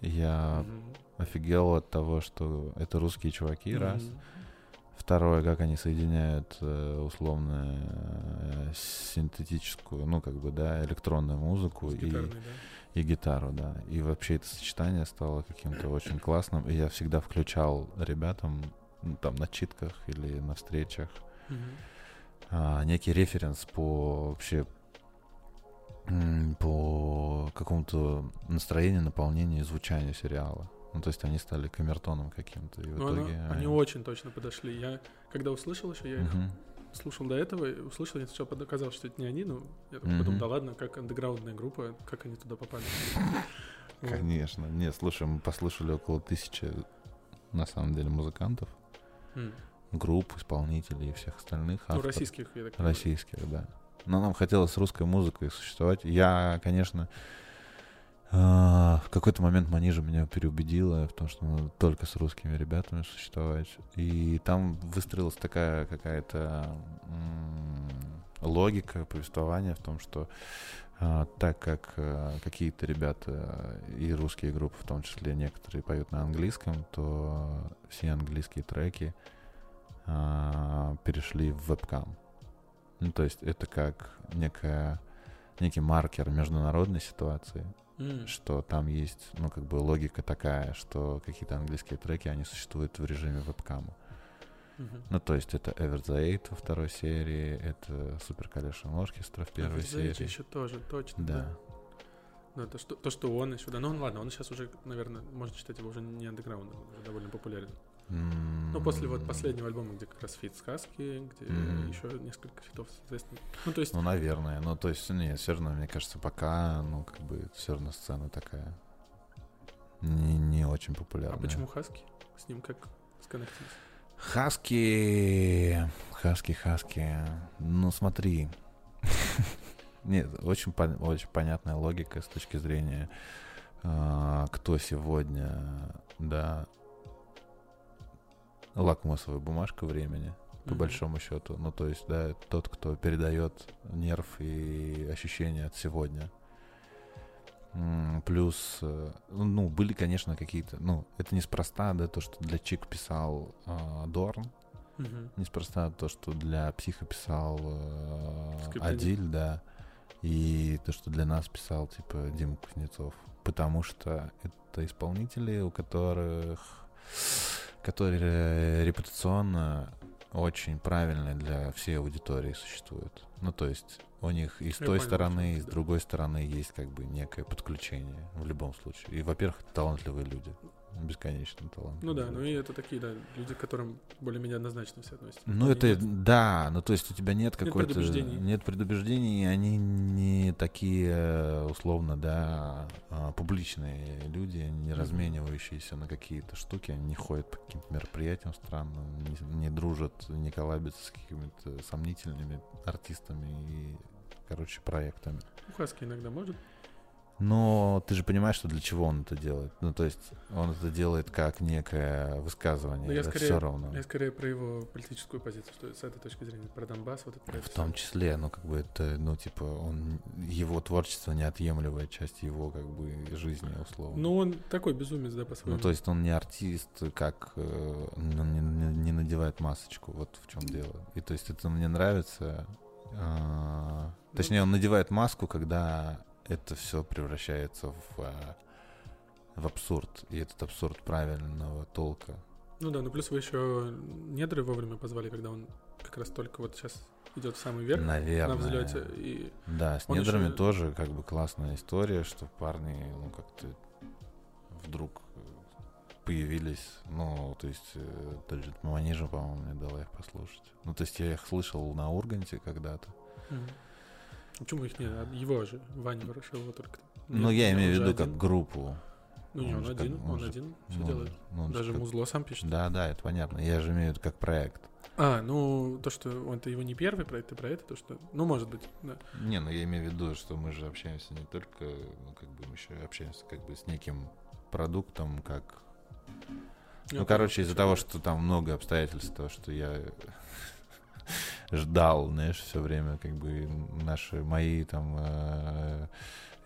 я Мгм. офигел от того, что это русские чуваки, раз. Второе, как они соединяют э, условно э, синтетическую, ну, как бы, да, электронную музыку и, да. и гитару, да. И вообще это сочетание стало каким-то очень классным. И я всегда включал ребятам, ну, там, на читках или на встречах Мгм. а, некий референс по вообще по какому-то настроению, наполнению и звучанию сериала. Ну, то есть они стали камертоном каким-то. И в Ну, итоге... они очень точно подошли. Я, когда услышал еще, я их Мгм. слушал до этого, и услышал, я сначала показалось, что это не они, но я такой Мгм. подумал, да ладно, как андеграундная группа, как они туда попали. Конечно. Нет, слушай, мы послушали около тысячи, на самом деле, музыкантов, групп, исполнителей и всех остальных. Ну, российских, я так понимаю. Российских, да. Но нам хотелось русской музыкой существовать. Я, конечно, в какой-то момент Манижа меня переубедила в том, что надо только с русскими ребятами существовать. И там выстроилась такая какая-то логика повествования в том, что а, так как а, какие-то ребята и русские группы, в том числе некоторые, поют на английском, то все английские треки а, перешли в вебкам. Ну, то есть это как некая, некий маркер международной ситуации, Что там есть, ну, как бы логика такая, что какие-то английские треки, они существуют в режиме вебкама. Мгм. Ну, то есть это Ever the Eight во второй серии, это Super Collection Orchestra в первой Знаете, серии. еще тоже, точно. Да. Ну, то, что, то, что он еще, да. Ну, ладно, он сейчас уже, наверное, можно считать его уже не андеграундом, он уже довольно популярен. Ну, после вот последнего альбома, где как раз фит с Хаски, где Мгм. еще несколько фитов, соответственно. Ну, то есть, Ну, наверное. Ну, то есть, нет, все равно, мне кажется, пока, ну, как бы, все равно сцена такая не, не очень а популярная. почему Хаски? С ним как сконнектились? Хаски, Хаски, Хаски. Ну, смотри. Нет, очень, пон- очень понятная логика с точки зрения, а, кто сегодня, да, лакмусовая бумажка времени, по Мгм. большому счету. Ну, то есть, да, тот, кто передает нерв и ощущения от сегодня. Плюс, э, ну, были, конечно, какие-то, ну, это неспроста, да, то, что для Чик писал а, Дорн, Мгм. неспроста то, что для Психа писал э. Адиль, да, и то, что для нас писал, типа, Дима Кузнецов. Потому что это исполнители, у которых, которые репутационно очень правильные для всей аудитории существуют. Ну, то есть у них и с Я той понял, стороны, и с другой стороны есть как бы некое подключение в любом случае. И, во-первых, талантливые люди. Бесконечно талантливые. Ну да, ну и это такие, да, люди, к которым более-менее однозначно все относятся. Ну, это, нет- да, ну, то есть у тебя нет какой-то... предубеждений. Нет предубеждений, они не такие, условно, да, а, публичные люди, не Мгм. разменивающиеся на какие-то штуки, они не ходят по каким-то мероприятиям странным, не, не дружат, не коллабятся с какими-то сомнительными артистами и, короче, проектами. Ну, Хаски иногда может. Но ты же понимаешь, что для чего он это делает. Ну, то есть он это делает как некое высказывание, Да я да, скорее- все равно. Я скорее про его политическую позицию, что с этой точки зрения, про Донбасс, вот это про В том числе, ну, как бы это, ну, типа, он, его творчество неотъемлемая часть его, как бы, жизни, условно. Ну, он такой безумец, да, по-своему. Ну, то есть он не артист, как он не, не- не надевает масочку, вот в чем дело. И то есть это мне нравится. а, Ну, точнее, он надевает маску, когда это все превращается в, а, в абсурд. И этот абсурд правильного толка. Ну да, ну плюс вы еще недры вовремя позвали, когда он как раз только вот сейчас идет в самый верх Наверное. на взлете. И Да, с недрами ещё- тоже как бы классная история, что парни, ну, как-то вдруг появились, ну, то есть, э, даже Манижа, по-моему, мне дала их послушать. Ну, то есть я их слышал на Урганте когда-то. Мгм. Почему их нет? А Его же, Ваня Ворошилова только. Ну, я имею в виду один. как группу. Ну, не, он он же как- один, он он же- один все Ну, делает. ну, Даже как- музло сам пишет. Да, да, это понятно. Я же имею в виду как проект. А, ну, то, что он-то его не первый проект, ты про это, то, что... Ну, может быть, да. Не, ну я имею в виду, что мы же общаемся не только, ну, как бы мы еще общаемся как бы с неким продуктом, как Я Ну, короче, из-за того, что там много обстоятельств, то, что я ждал, знаешь, все время, как бы наши, мои там э,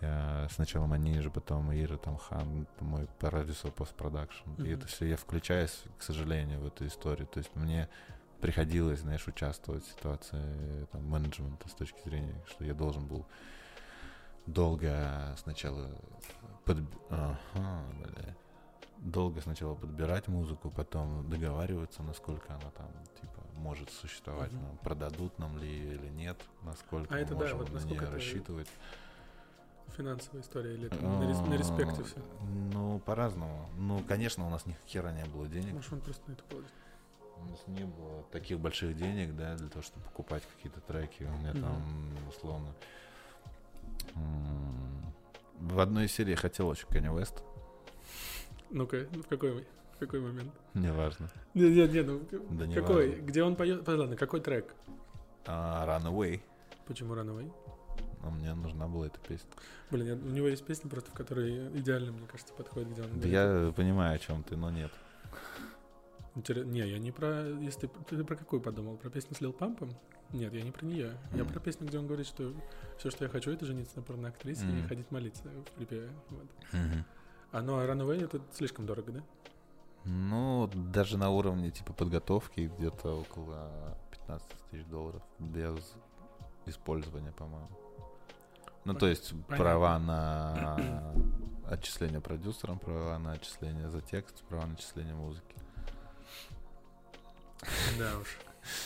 э, сначала Манижа, потом Ира, там Хан, мой продюсер постпродакшн. И Мгм. это все я включаюсь, к сожалению, в эту историю. То есть мне приходилось, знаешь, участвовать в ситуации э, там, менеджмента с точки зрения, что я должен был долго сначала подб- Ага, бля. долго сначала подбирать музыку, потом договариваться, насколько она там типа может существовать, Мгм. нам продадут нам ли ее или нет, насколько А мы это да, можем вот на насколько нее это рассчитывать. Финансовая история или это на, рес- на респекте все? А, Ну, по-разному. Ну, конечно, у нас ни хера не было денег. Может, он просто на это положит. У нас не было таких больших денег, да, для того, чтобы покупать какие-то треки. У меня Мгм. там, условно, в одной из серий я хотел очень Kanye West. Ну-ка, в какой, какой момент? Не, не, не, ну Да не какой? важно. Где он поет? Ладно, какой трек? А, Runaway. Почему Runaway? А мне нужна была эта песня. Блин, я- у него есть песня просто, в которой идеально, мне кажется, подходит, где он Да говорит. я понимаю, о чем ты, но нет. Интерес- Не, я не про... Если ты, ты про какую подумал? Про песню с Лил Пампом? Нет, я не про нее. Я Мгм. про песню, где он говорит, что все, что я хочу, это жениться на порноактрисе и Мгм. ходить молиться в припеве. Вот. А ну, а Runaway это слишком дорого, да? Ну, даже на уровне типа подготовки где-то около 15 тысяч долларов без использования, по-моему. Ну, то есть Понятно. права на отчисление продюсерам, права на отчисление за текст, права на отчисление музыки. Да уж.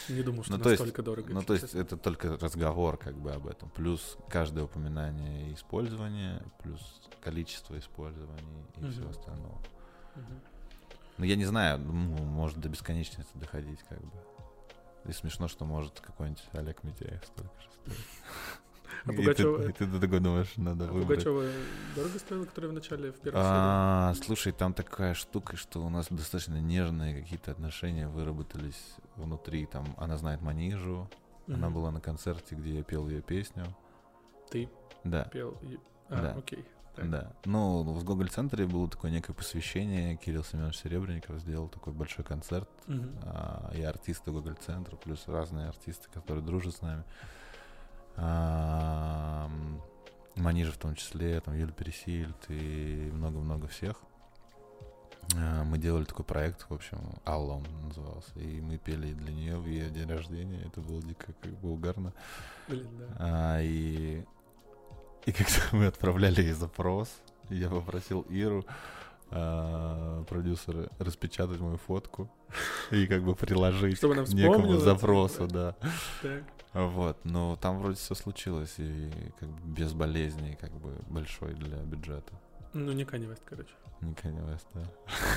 Не думал, что Ну, то есть- настолько дорого. Ну, то есть это только разговор как бы об этом. Плюс каждое упоминание и использование, плюс количество использований и Мгм. всего остального. Мгм. Ну, я не знаю, ну, может до бесконечности доходить, как бы. И смешно, что может какой-нибудь Олег Митяев столько же стоить. А И Пугачёва- ты, и ты такой думаешь, надо А выбрать. Пугачева дорого стоила, которая в начале, в первой А, слушай, там такая штука, что у нас достаточно нежные какие-то отношения выработались внутри. Там она знает Манижу, серии? она была на концерте, где я пел ее песню. Ты Да, пел. А, Да. окей. Так. да. Ну, в Гоголь-центре было такое некое посвящение. Кирилл Семенович Серебренников сделал такой большой концерт. Мгм. А, и артисты Гоголь-центра, плюс разные артисты, которые дружат с нами. А, Манижа в том числе, там Юлия Пересильд и много-много всех. А, Мы делали такой проект, в общем, Алла он назывался, и мы пели для нее в ее день рождения. Это было дико как бы угарно. Блин, да. А, и, и как-то мы отправляли ей запрос, я попросил Иру, а, продюсера, распечатать мою фотку и как бы приложить Чтобы к некому вспомнила, запросу, типа. да. Так. Вот, но там вроде все случилось, и как бы без болезней, как бы большой для бюджета. Ну, не Kanye West, короче. Не Kanye West, да.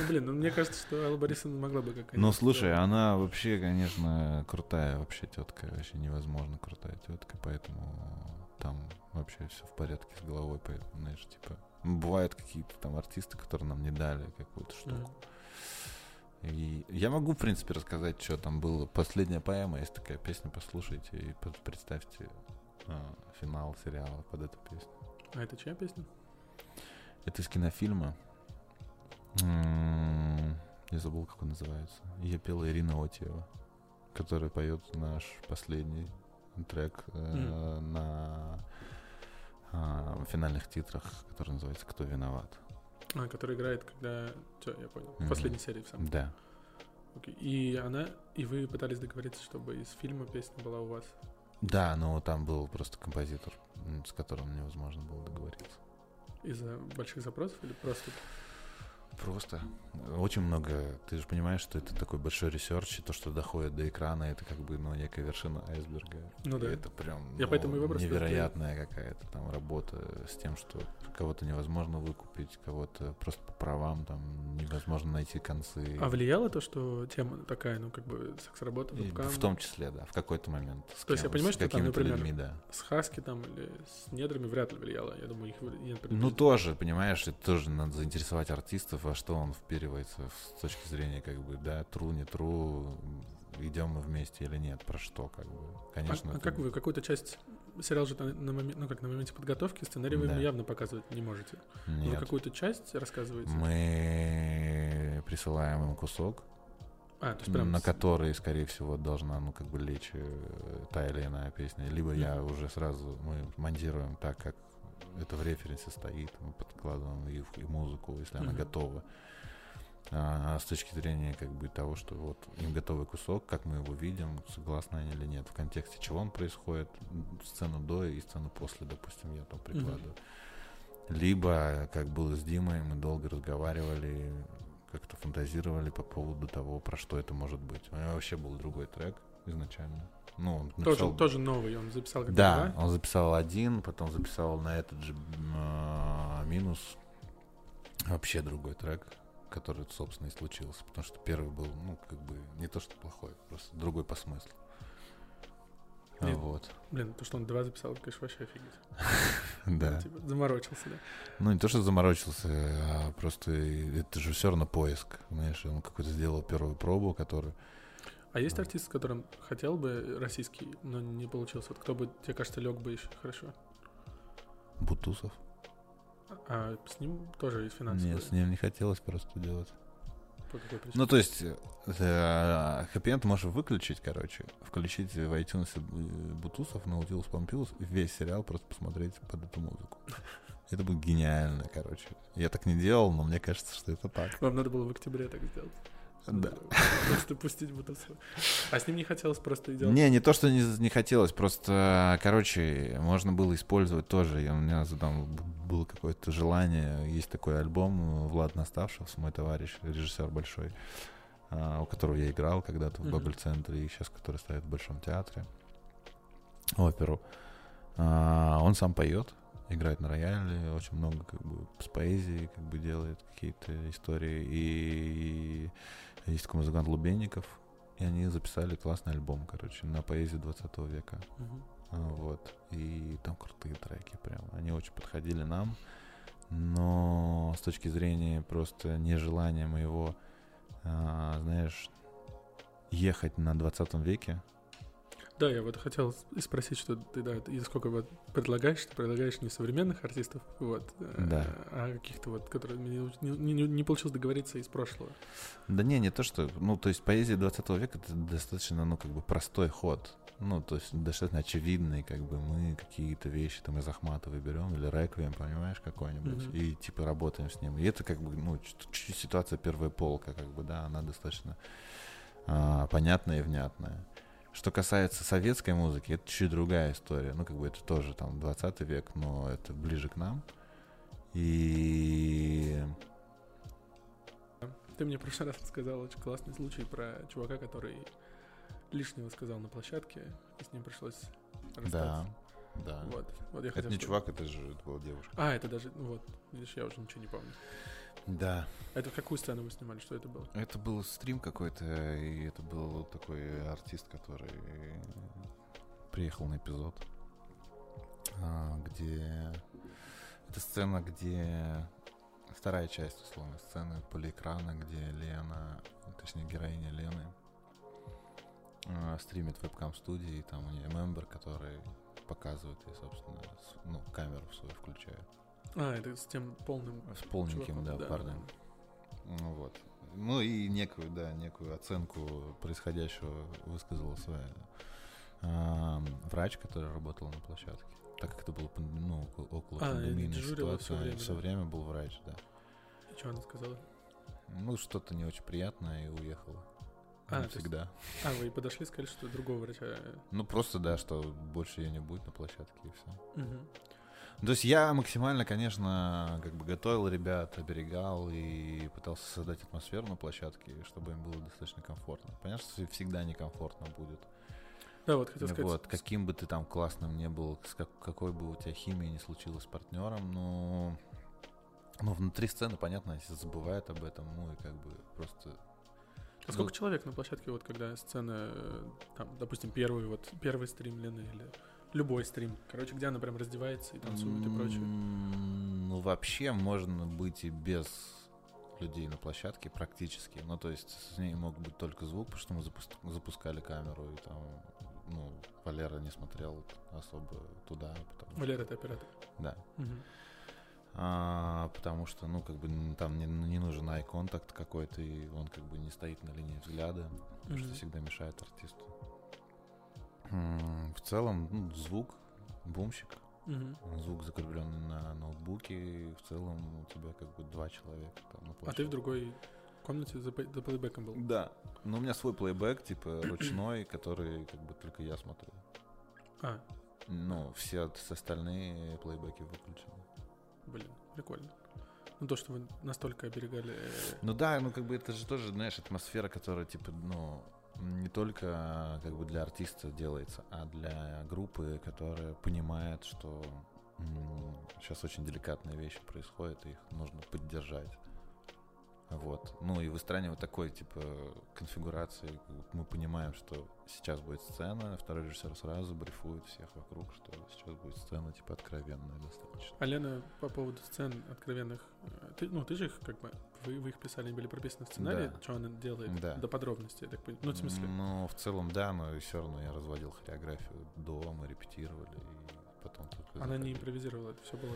Ну, блин, ну мне кажется, что Алла Борисовна могла бы как Ну, слушай, она вообще, конечно, крутая вообще тетка, вообще невозможно крутая тетка, поэтому там вообще все в порядке с головой, поэтому, знаешь, типа, ну, бывают какие-то там артисты, которые нам не дали какую-то штуку. И я могу, в принципе, рассказать, что там было. Последняя поэма, есть такая песня, послушайте и представьте а, финал сериала под эту песню. А это чья песня? Это из кинофильма. М, Я забыл, как он называется. Ее пела Ирина Отьева, которая поет наш последний трек э, на а, финальных титрах, который называется «Кто виноват». А, который играет, когда... Все, я понял. В Мгм. последней серии в самом. Да. Окей. И она... И вы пытались договориться, чтобы из фильма песня была у вас. Да, но там был просто композитор, с которым невозможно было договориться. Из-за больших запросов или просто... Просто очень много. Ты же понимаешь, что это такой большой research, и то, что доходит до экрана, это как бы ну, некая вершина айсберга. Ну да. И это прям Я ну, поэтому и невероятная какая-то там работа с тем, что кого-то невозможно выкупить, кого-то просто по правам там невозможно найти концы. А влияло то, что тема такая, ну, как бы, секс-работа, в том числе, да, в какой-то момент. С То есть я понимаю, что там, например, людьми, да. с Хаски там или с недрами вряд ли влияло. Я думаю, их... я Ну, тоже, понимаешь, это тоже надо заинтересовать артистов, во что он вперивается с точки зрения, как бы, да, тру, не тру, идем мы вместе или нет, про что, как бы. Конечно. а, а как вы какую-то часть сериал же на, на момен- ну, как на моменте подготовки сценарий вы Да. явно показывать не можете. Вы Нет. какую-то часть рассказываете? Мы присылаем им кусок, А, то есть прям на который, скорее всего, должна, ну, как бы лечь э, та или иная песня. Либо я Мгм. уже сразу, мы монтируем так, как это в референсе стоит, мы подкладываем и, и музыку, если она готова. А, с точки зрения как бы того, что вот им готовый кусок, как мы его видим, согласны они или нет, в контексте чего он происходит, сцену до и сцену после, допустим, я там прикладываю. Либо, как было с Димой, мы долго разговаривали, как-то фантазировали по поводу того, про что это может быть. У него вообще был другой трек изначально. Ну, он тоже, написал- тоже новый, он записал как да, он записал один, потом записал на этот же а, минус вообще другой трек, который, собственно, и случился. Потому что первый был, ну, как бы, не то что плохой, просто другой по смыслу. Блин. Вот, Блин, то, что он два записал, это, конечно, вообще офигеть. да. Типа, заморочился, да. Ну, не то, что заморочился, а просто это же все равно поиск. Знаешь, он какой-то сделал первую пробу, которую... А есть артист, с которым хотел бы российский, но не получился? Вот кто бы, тебе кажется, лег бы еще хорошо? Бутусов. А с ним тоже есть финансовые? Нет, с ним не хотелось просто делать. По какой причине? Ну, то есть, хэппи энд можешь выключить, короче, включить в iTunes э, Бутусов, Наутилус Помпилус, весь сериал просто посмотреть под эту музыку. Это будет гениально, короче. Я так не делал, но мне кажется, что это так. Вам надо было в октябре так сделать. Да. Просто пустить Бутусова. А с ним не хотелось просто делать? Не, не то, что не, не хотелось, просто, короче, можно было использовать тоже. И у меня там было какое-то желание. Есть такой альбом э, Влад Наставшев, мой товарищ, режиссер большой, а, у которого я играл когда-то в Мгм. Гоголь-центре, и сейчас который стоит в Большом театре, оперу. А, Он сам поет, играет на рояле, очень много как бы с поэзией как бы делает какие-то истории. И есть такой музыкант Лубенников, и они записали классный альбом, короче, на поэзию 20 века. А, Вот. И там крутые треки прям. Они очень подходили нам. Но с точки зрения просто нежелания моего, а, знаешь, ехать на 20 веке, Да, я вот хотел спросить, что ты, да, и сколько вот предлагаешь, ты предлагаешь не современных артистов, вот, э, Да. а каких-то вот, которые не, не- не- не получилось договориться из прошлого. Да не, не то, что... Ну, то есть поэзия 20 века — это достаточно, ну, как бы простой ход. Ну, то есть достаточно очевидный, как бы мы какие-то вещи там из Ахматовой берем или реквием, понимаешь, какой-нибудь, Мгм. и типа работаем с ним. И это как бы, ну, чуть- чуть-чуть ситуация первая полка, как бы, да, она достаточно а, понятная и внятная. Что касается советской музыки, это чуть другая история. Ну, как бы это тоже там 20 век, но это ближе к нам. И Ты мне в прошлый раз рассказал очень классный случай про чувака, который лишнего сказал на площадке, и с ним пришлось расстаться. да, да. Вот, вот я Это хотел, не чтобы- чувак, это же это была девушка. А, это даже, ну вот, видишь, я уже ничего не помню. Да. Это какую сцену вы снимали, что это было? Это был стрим какой-то, и это был такой артист, который приехал на эпизод, а, где... Это сцена, где... Вторая часть, условно, сцены полиэкрана, где Лена, точнее, героиня Лены а, стримит в вебкам-студии, и там у нее мембер, который показывает ей, собственно, ну, камеру свою включает. А, это с тем полным С полненьким, чуваком, да, парнем. Ну вот. Ну и некую, да, некую оценку происходящего высказала своя ам, врач, который работал на площадке. Так как это было ну, око- около А, и пандемийной дежурила всё ситуации, время, все да? время был врач, да. И что она сказала? Ну, что-то не очень приятное и уехала. А, есть- Навсегда. А, вы подошли, сказали, что другого врача. э, Ну, просто, да, что больше ее не будет на площадке и все. мгм. То есть я максимально, конечно, как бы готовил ребят, оберегал и пытался создать атмосферу на площадке, чтобы им было достаточно комфортно. Понятно, что всегда некомфортно будет. Да, вот хотел сказать. Вот, каким бы ты там классным не был, с как- какой бы у тебя химия не случилась с партнером, но ну, внутри сцены, понятно, забывает об этом, ну и как бы просто... А сколько ну, человек на площадке, вот когда сцена, э, там, допустим, первый, вот первый стрим Лены или любой стрим, короче, где она прям раздевается и танцует и прочее. Ну, вообще можно быть и без людей на площадке практически. Ну, то есть с ней мог быть только звук, потому что мы запус- запускали камеру, и там, ну, Валера не смотрел особо туда. Потому Валера, это оператор. Да. Мгм. А, потому что, ну, как бы там не, не нужен eye контакт какой-то, и он как бы не стоит на линии взгляда, потому что всегда мешает артисту. В целом, ну, звук, бумщик, Мгм. звук закрепленный на ноутбуке, в целом у тебя как бы два человека там на А ты в другой комнате за, за плейбеком был? Да. Но у меня свой плейбэк, типа ручной, который как бы только я смотрю. А, Ну, все остальные плейбеки выключены. блин, прикольно. Ну, то, что вы настолько оберегали... э, Ну да, ну как бы это же тоже, знаешь, атмосфера, которая типа, ну, не только как бы для артиста делается, а для группы, которая понимает, что сейчас очень деликатные вещи происходят, и их нужно поддержать. Вот. Ну и выстраивать такой, типа, конфигурации. Вот Мы понимаем, что сейчас будет сцена, второй режиссер сразу брифует всех вокруг, что сейчас будет сцена, типа, откровенная достаточно. А Лена, по поводу сцен откровенных, э, ты, ну, ты же их, как бы, вы, вы их писали, были прописаны в сценарии, Да. что она делает Да. до подробностей, я так понимаю. Ну, в смысле, Ну, в целом, да, но все равно я разводил хореографию до, мы репетировали, и потом только она не заходили. импровизировала, это все было...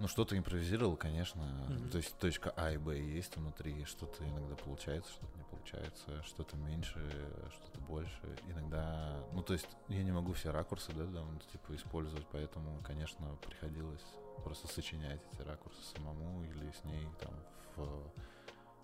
Ну, что-то импровизировал, конечно. Мгм. То есть точка А и Б есть внутри, что-то иногда получается, что-то не получается, что-то меньше, что-то больше. Иногда, ну, то есть я не могу все ракурсы, да, там, типа, использовать, поэтому, конечно, приходилось просто сочинять эти ракурсы самому или с ней там в,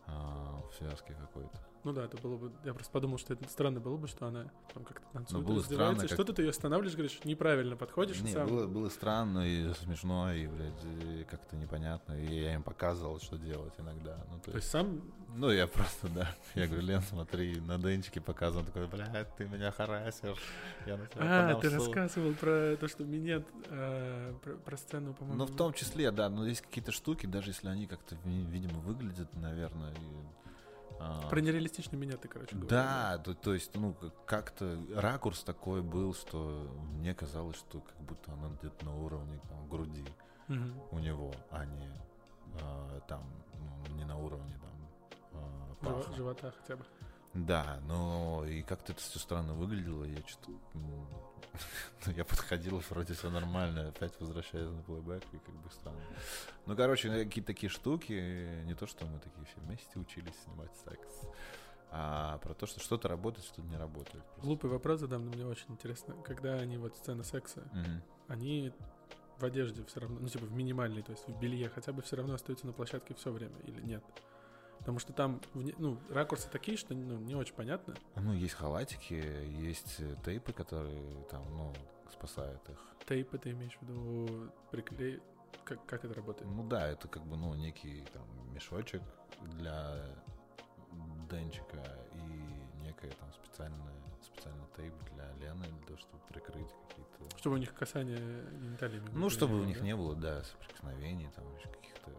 а, в связке какой-то. Ну да, это было бы... Я просто подумал, что это странно было бы, что она там как-то танцует, было странно, как- что-то ты ее останавливаешь, говоришь, неправильно подходишь, Не, сам. было, было странно и смешно, и, блядь, как-то непонятно. И я им показывал, что делать иногда. Ну, то То есть, сам... ну, я просто, да. Я говорю, Лен, смотри, на денчике показывал. Такой, блядь, ты меня харасишь. Я на тебя А, ты в суд». рассказывал про то, что минет, э, про, про сцену, по-моему. Ну, в том числе, да, но есть какие-то штуки, даже если они как-то, ви- видимо, выглядят, наверное, и, а, Про нереалистичный минет ты, короче, говорил. Да, то, то есть, ну, как- как-то ракурс такой был, что мне казалось, что как будто она где-то на уровне там, груди Мгм. у него, а не а, там, ну, не на уровне там а, Жива- паха. живота хотя бы. Да, но и как-то это все странно выглядело, я что-то... ну, я подходил, вроде все нормально, опять возвращаюсь на плейбэк, и как бы странно. Ну, короче, какие-то такие штуки, не то, что мы такие все вместе учились снимать секс, а про то, что что-то работает, что-то не работает. просто. Глупый вопрос задам, но мне очень интересно. Когда они вот сцена секса, Мгм. они в одежде все равно, ну типа в минимальной, то есть в белье, хотя бы все равно остаются на площадке все время или нет? Потому что там, ну, ракурсы такие, что ну, не очень понятно. Ну, есть халатики, есть э, тейпы, которые там, ну, спасают их. Тейпы ты имеешь в виду приклей... Как, как это работает? Ну да, это как бы, ну, некий там мешочек для денчика и некая там специальная, специальный тейп для Лены, для того, чтобы прикрыть какие-то... Чтобы у них касание гениталий. Ну, чтобы у них да? не было, да, соприкосновений, там, еще каких-то...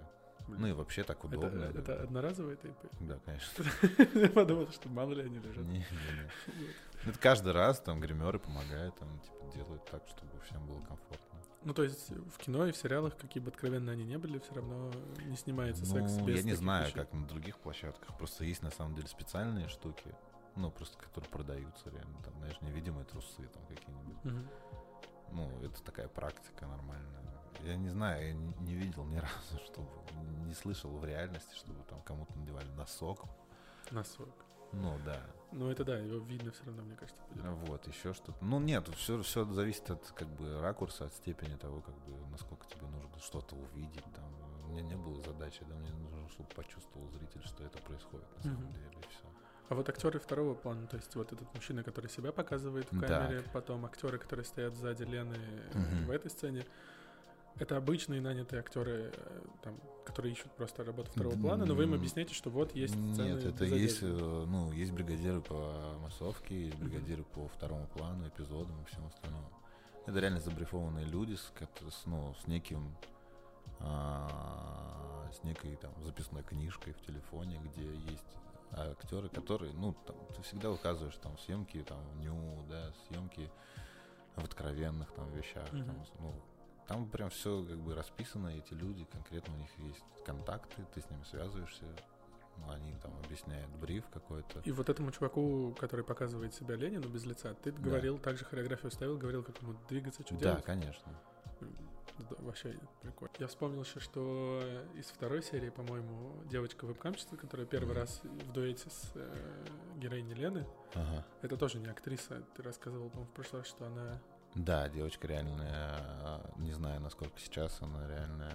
Ну и вообще так это, удобно. это одноразовые тейпы? Да, конечно. Я подумал, что мало ли они лежат. Не, не, не. Это каждый раз там гримеры помогают, там, типа, делают так, чтобы всем было комфортно. Ну, то есть в кино и в сериалах, какие бы откровенно они не были, все равно не снимается секс Ну, без я не знаю, вещей. как на других площадках. Просто есть на самом деле специальные штуки, ну, просто которые продаются реально. Там, знаешь, невидимые трусы там какие-нибудь. Мгм. Ну, это такая практика нормальная. Я не знаю, я не, не видел ни разу, чтобы не слышал в реальности, чтобы там кому-то надевали носок. Носок. Ну да. Ну, это да, его видно все равно, мне кажется, будет. Вот, еще что-то. Ну нет, все, все зависит от как бы ракурса, от степени того, как бы, насколько тебе нужно что-то увидеть. Там. У меня не было задачи, да, мне нужно, чтобы почувствовал зритель, что это происходит на самом Мгм. деле, и все. А вот актеры второго плана, то есть вот этот мужчина, который себя показывает в Так. камере, потом актеры, которые стоят сзади Лены Мгм. в этой сцене, это обычные нанятые актеры, э, там, которые ищут просто работу второго плана, но вы им объясняете, что вот есть сцены Нет, это есть, э, ну, есть бригадиры по массовке, есть бригадиры по второму плану, эпизодам и всему остальному. Это реально забрифованные люди с, с, ну, с неким а, с некой там записной книжкой в телефоне, где есть актеры, которые, ну, там, ты всегда указываешь там съемки, там, ню, да, съемки в откровенных там вещах, Мгм. там, ну, там прям все как бы расписано, эти люди, конкретно у них есть контакты, ты с ними связываешься, ну, они там объясняют бриф какой-то. И вот этому чуваку, который показывает себя Ленину без лица, ты говорил, также хореографию ставил, говорил, как ему двигаться, что да, делать. конечно. Да, вообще прикольно. Я вспомнил еще, что из второй серии, по-моему, девочка-вебкамщица, которая первый Мгм. раз в дуэте с э, героиней Лены, Ага. это тоже не актриса. Ты рассказывал, по-моему, в прошлый раз, что она... Да, девочка реальная, а, не знаю, насколько сейчас она реальная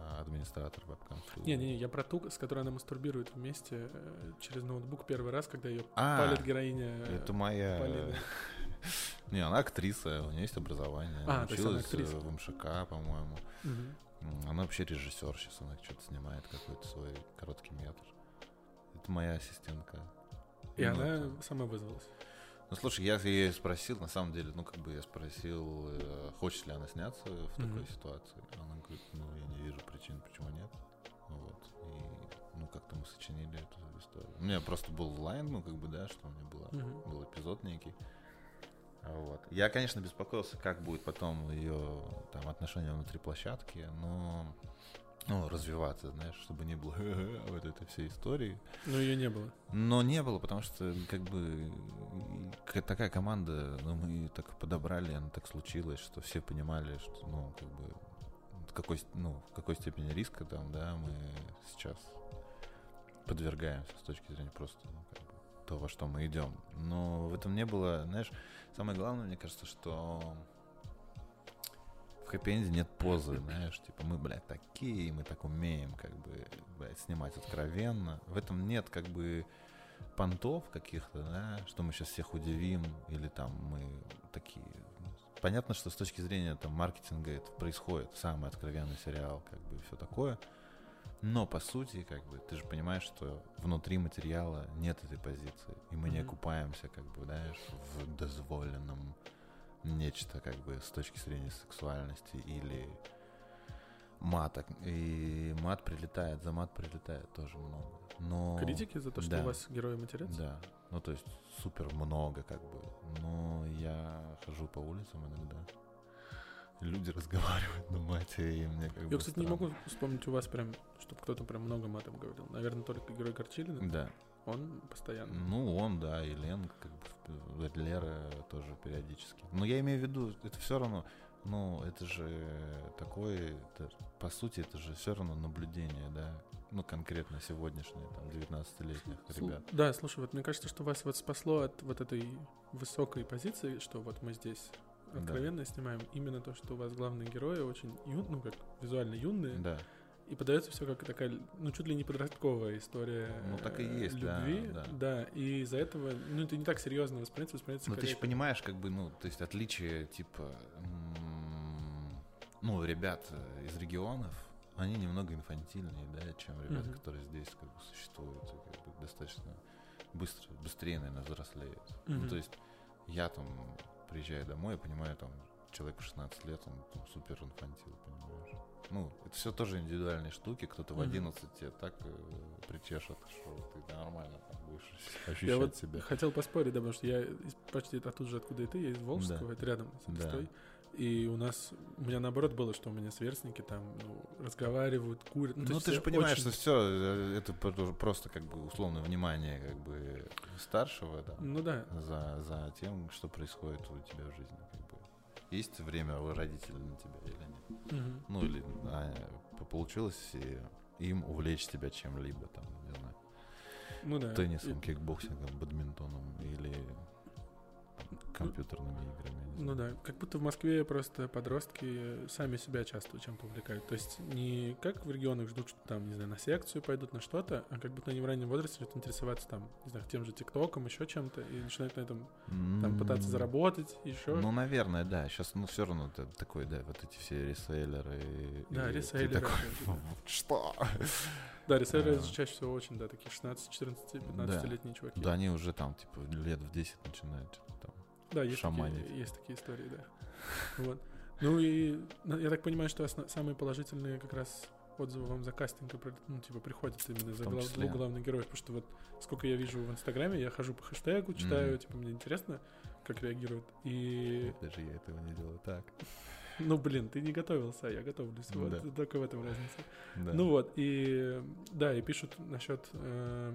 а, администратор вебкам Не-не-не, я про ту, с которой она мастурбирует вместе э, через ноутбук первый раз, когда ее А, палит героиня. э, Это моя... Полина. Не, она актриса, у нее есть образование. А, то есть она актриса. э, в МШК, по-моему. М, Она вообще режиссер, сейчас она что-то снимает, какой-то свой короткий метр. Это моя ассистентка. И Ну, она это- сама вызвалась. Ну, слушай, я ее спросил, на самом деле, ну, как бы я спросил, э, хочет ли она сняться в такой Мгм. ситуации. Она говорит, ну, я не вижу причин, почему нет. Вот. И, ну, как-то мы сочинили эту историю. У меня просто был лайн, ну, как бы, да, что у меня было, Мгм. был эпизод некий. Вот. Я, конечно, беспокоился, как будет потом ее там отношения внутри площадки, но ну, развиваться, знаешь, чтобы не было вот этой всей истории. Но ее не было. Но не было, потому что как бы такая команда, ну, мы так подобрали, оно так случилось, что все понимали, что, ну, как бы, какой, ну, в какой степени риска там, да, мы сейчас подвергаемся с точки зрения просто, ну, как бы, то, во что мы идем. Но в этом не было, знаешь, самое главное, мне кажется, что хэппи-энде нет позы, знаешь, типа мы, блядь, такие, мы так умеем, как бы, блядь, снимать откровенно. В этом нет, как бы, понтов каких-то, да, что мы сейчас всех удивим, или там мы такие... Понятно, что с точки зрения там маркетинга это происходит, самый откровенный сериал, как бы, все такое. Но по сути, как бы, ты же понимаешь, что внутри материала нет этой позиции, и мы mm-hmm. не окупаемся, как бы, знаешь, в дозволенном нечто, как бы, с точки зрения сексуальности или мата. И мат прилетает, за мат прилетает тоже много. Но... Критики за то, что да. у вас герои матерятся? Да. Ну, то есть супер много, как бы. Но я хожу по улицам иногда. Люди разговаривают на мате, и мне как Я, бы кстати, странно. не могу вспомнить у вас прям, чтобы кто-то прям много матом говорил. Наверное, только герой Корчилина. Да. Он постоянно. Ну, он, да, и Лен, как бы, Лера тоже периодически. Но я имею в виду, это все равно, ну, это же такое, это, по сути, это же все равно наблюдение, да, ну, конкретно сегодняшние, там, 19-летних ребят. Да, слушай, вот мне кажется, что вас вот спасло от вот этой высокой позиции, что вот мы здесь откровенно да. снимаем именно то, что у вас главные герои очень юн, ну, как визуально юные. Да. И подается все как такая, ну, чуть ли не подростковая история ну, так и есть, любви. Да, да. да, и из-за этого, ну, это не так серьезно воспринимается, воспринимается Ну, ты же понимаешь, как бы, ну, то есть отличие, типа, ну, ребят э, из регионов, они немного инфантильнее, да, чем ребята, mm-hmm. которые здесь как бы существуют, и, как бы достаточно быстро, быстрее, наверное, взрослеют. Mm-hmm. Ну, то есть я там приезжаю домой, я понимаю, там человеку 16 лет, он супер инфантил, понимаешь? Ну, это все тоже индивидуальные штуки. Кто-то mm-hmm. в 11 тебе так э, причешет, что ты нормально там будешь ощущать я вот себя. хотел поспорить, да, потому что я почти оттуда же, откуда и ты, я из Волжского, да. это рядом с да. И у нас, у меня наоборот было, что у меня сверстники там ну, разговаривают, курят. Ну, ну ты же понимаешь, очень... что все э, это просто как бы условное внимание как бы старшего, да. Ну да. За, за тем, что происходит у тебя в жизни. Как бы. Есть время у родителей на тебя или нет? Угу. Ну или а, получилось и им увлечь тебя чем-либо, там, не знаю. Ну да. Теннисом, и... кикбоксингом, бадминтоном или компьютерными играми. Ну да, как будто в Москве просто подростки сами себя часто чем-то увлекают. То есть не как в регионах ждут, что там, не знаю, на секцию пойдут, на что-то, а как будто они в раннем возрасте начинают интересоваться там, не знаю, тем же ТикТоком, еще чем-то, и начинают на этом там пытаться заработать, еще. Ну, наверное, да. Сейчас, ну, все равно это такой, да, вот эти все ресейлеры. Да, и ресейлеры. Такой, что? Да, ресейлеры а, чаще всего очень, да, такие 16, 14, 15-летние чуваки. Да, они уже там, типа, лет в 10 начинают там да, есть такие, есть такие истории, да. Вот. Ну и ну, я так понимаю, что самые положительные как раз отзывы вам за кастинг, ну, типа, приходят именно за глав, двух главных героев, потому что вот сколько я вижу в Инстаграме, я хожу по хэштегу, читаю, mm. типа, мне интересно, как реагируют, и... Даже я этого не делаю так. Ну, блин, ты не готовился, а я готовлюсь. Вот, да. только в этом разница. Да. Ну вот, и да, и пишут насчет э,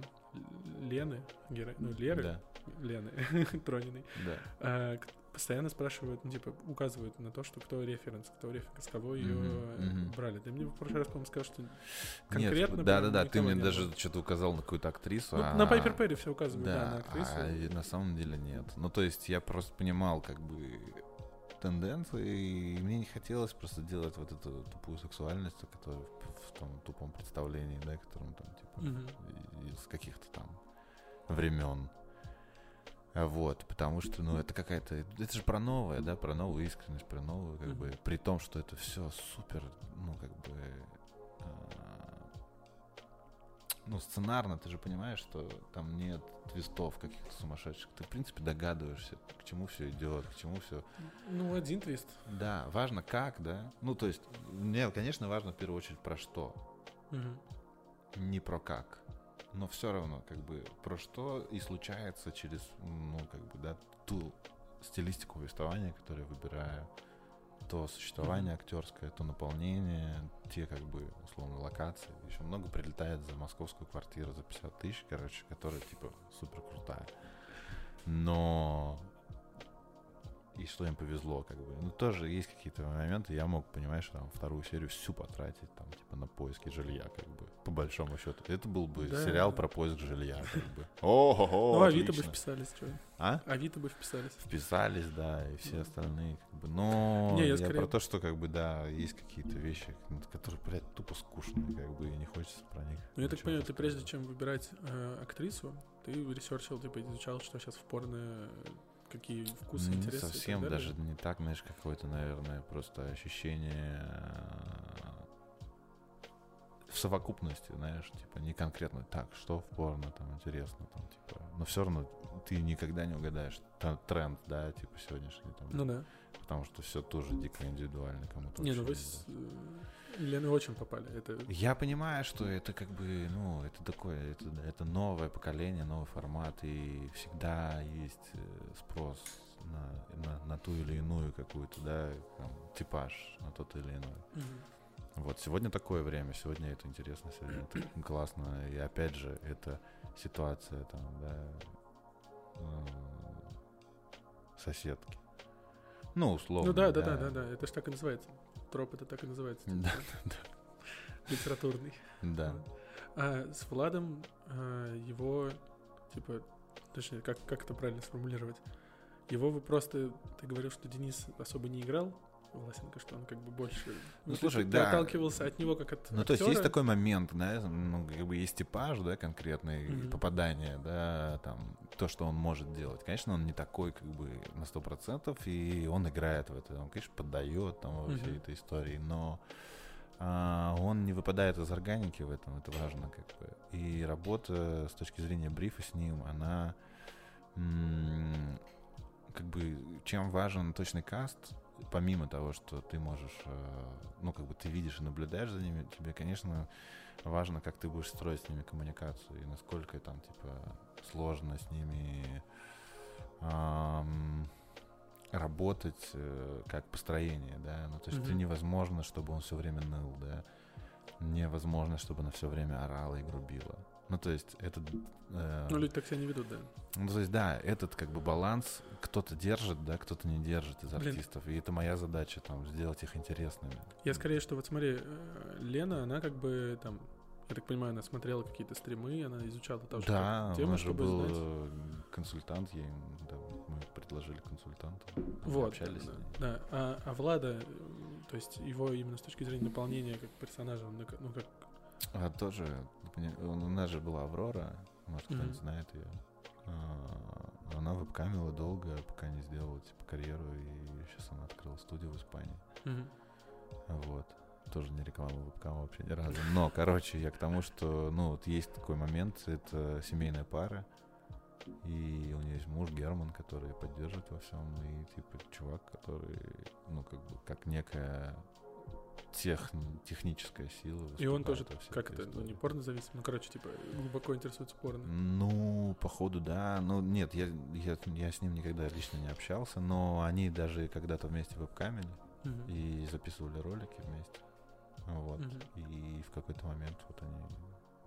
Лены, геро... ну, Леры, да. Лены Трониной. Да. Э, постоянно спрашивают, ну, типа, указывают на то, что кто референс, кто референс, кого ее mm-hmm, mm-hmm. брали. Ты мне в прошлый раз, по-моему, сказал, что конкретно... Нет, да-да-да, ты мне даже было. что-то указал на какую-то актрису. Ну, а... На Пайпер Перри все указывают, да, да на актрису. А на самом деле нет. Ну, то есть я просто понимал, как бы тенденции, и мне не хотелось просто делать вот эту тупую сексуальность, которая в, в том тупом представлении, да, которым там, типа, mm-hmm. из каких-то там времен. Вот, потому что, ну, это какая-то... Это же про новое, да, про новую искренность, про новую, как mm-hmm. бы... При том, что это все супер, ну, как бы... А, ну, сценарно, ты же понимаешь, что там нет твистов каких-то сумасшедших. Ты, в принципе, догадываешься, к чему все идет, к чему все. Ну, один твист. Да, важно как, да. Ну, то есть, мне, конечно, важно в первую очередь про что. Угу. Не про как. Но все равно, как бы, про что и случается через, ну, как бы, да, ту стилистику повествования, которую я выбираю то существование актерское, то наполнение, те как бы условно локации. Еще много прилетает за московскую квартиру за 50 тысяч, короче, которая типа супер крутая. Но и что им повезло, как бы. Ну, тоже есть какие-то моменты, я мог, понимаешь, там, вторую серию всю потратить, там, типа, на поиски жилья, как бы, по большому счету. Это был бы да. сериал про поиск жилья, как бы. О-хо-хо, Ну, Авито бы вписались, что А? Авито бы вписались. Вписались, да, и все остальные, как бы. Но не, я, я скорее... про то, что, как бы, да, есть какие-то вещи, которые, блядь, тупо скучные, как бы, и не хочется про них. Ну, я так понимаю, ты прежде чем выбирать э, актрису, ты research ил, типа, изучал, что сейчас в порно, какие вкусы, Не интересы. совсем даже не так, знаешь, какое-то, наверное, просто ощущение э, в совокупности, знаешь, типа не конкретно так, что в порно там интересно, там, типа, но все равно ты никогда не угадаешь та- тренд, да, типа сегодняшний, там, Ну да. потому что все тоже дико индивидуально, кому-то Не, ну вы с э, Леной очень попали. Это Я понимаю, что это как бы, ну, это такое, это, это новое поколение, новый формат, и всегда есть э, спрос на, на, на ту или иную какую-то, да, там, типаж на тот или иной. Мгм. Вот, сегодня такое время, сегодня это интересно, сегодня это классно, и опять же, это ситуация там, да, соседки. Ну, условно. Ну да, да, да, да, да. Это же так и называется. Троп это так и называется. Да, типа, Литературный. Да. А с Владом а, его, типа, точнее, как, как это правильно сформулировать? Его вы просто, ты говорил, что Денис особо не играл, Власенко, что он как бы больше... Ну, слушай, да. отталкивался от него как от Ну, то есть есть актера. такой момент, да, ну, как бы есть типаж, да, конкретный, Мгм. попадание, да, там, то, что он может делать. Конечно, он не такой, как бы, на сто процентов, и он играет в это, он, конечно, поддает там во всей Мгм. этой истории, но а, он не выпадает из органики в этом, это важно, как бы. И работа с точки зрения брифа с ним, она, м, как бы, чем важен точный каст, помимо того, что ты можешь, э, ну, как бы ты видишь и наблюдаешь за ними, тебе, конечно, важно, как ты будешь строить с ними коммуникацию и насколько там, типа, сложно с ними ам, работать э, как построение, да, ну, то есть это Мгм. невозможно, чтобы он все время ныл, да, невозможно, чтобы она все время орала и грубила. Ну, то есть это... э, Ну, люди так себя не ведут, да. ну, то есть, да, этот как бы баланс кто-то держит, да, кто-то не держит из Блин. артистов. И это моя задача, там, сделать их интересными. Я скорее, что вот смотри, э, Лена, она как бы там, я так понимаю, она смотрела какие-то стримы, она изучала тоже Да, тему, у нас же чтобы был знать. э, консультант, ей, да, мы предложили консультанта. Вот, общались да, да. А, а Влада, э, то есть его именно с точки зрения наполнения как персонажа, он, на- ну как, А тоже, у нас же была Аврора, может, кто-нибудь Мгм. знает ее. Она вебкамила долго, пока не сделала, типа, карьеру, и сейчас она открыла студию в Испании. мгм. Вот. Тоже не реклама вебкама вообще ни разу. Но, короче, я к тому, что, ну, вот есть такой момент, это семейная пара, и у нее есть муж Герман, который поддерживает во всем, и, типа, чувак, который, ну, как бы, как некая тех, техническая сила. И он тоже, во всей как это, ну не истории. порно зависим, ну короче, типа глубоко интересуется порно. Ну, походу, да. Ну, нет, я, я, я с ним никогда лично не общался, но они даже когда-то вместе вебкамили Мгм. и записывали ролики вместе. Вот. Мгм. И в какой-то момент вот они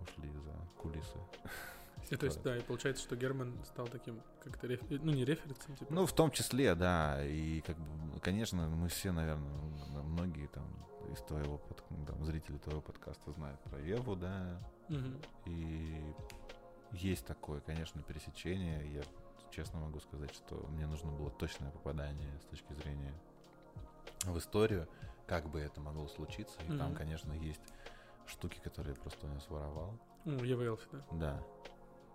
ушли за кулисы. И то есть, да, и получается, что Герман стал таким, как-то, реф- ну не референсом, типа. Ну, в том числе, да. И, как бы, конечно, мы все, наверное, многие там из твоего под- там, зрители твоего подкаста знают про Еву, да. Мгм. И есть такое, конечно, пересечение. Я честно могу сказать, что мне нужно было точное попадание с точки зрения в историю, как бы это могло случиться. И там, Мгм. конечно, есть штуки, которые просто у него своровал. Ну, Ева Элфи, да. Да.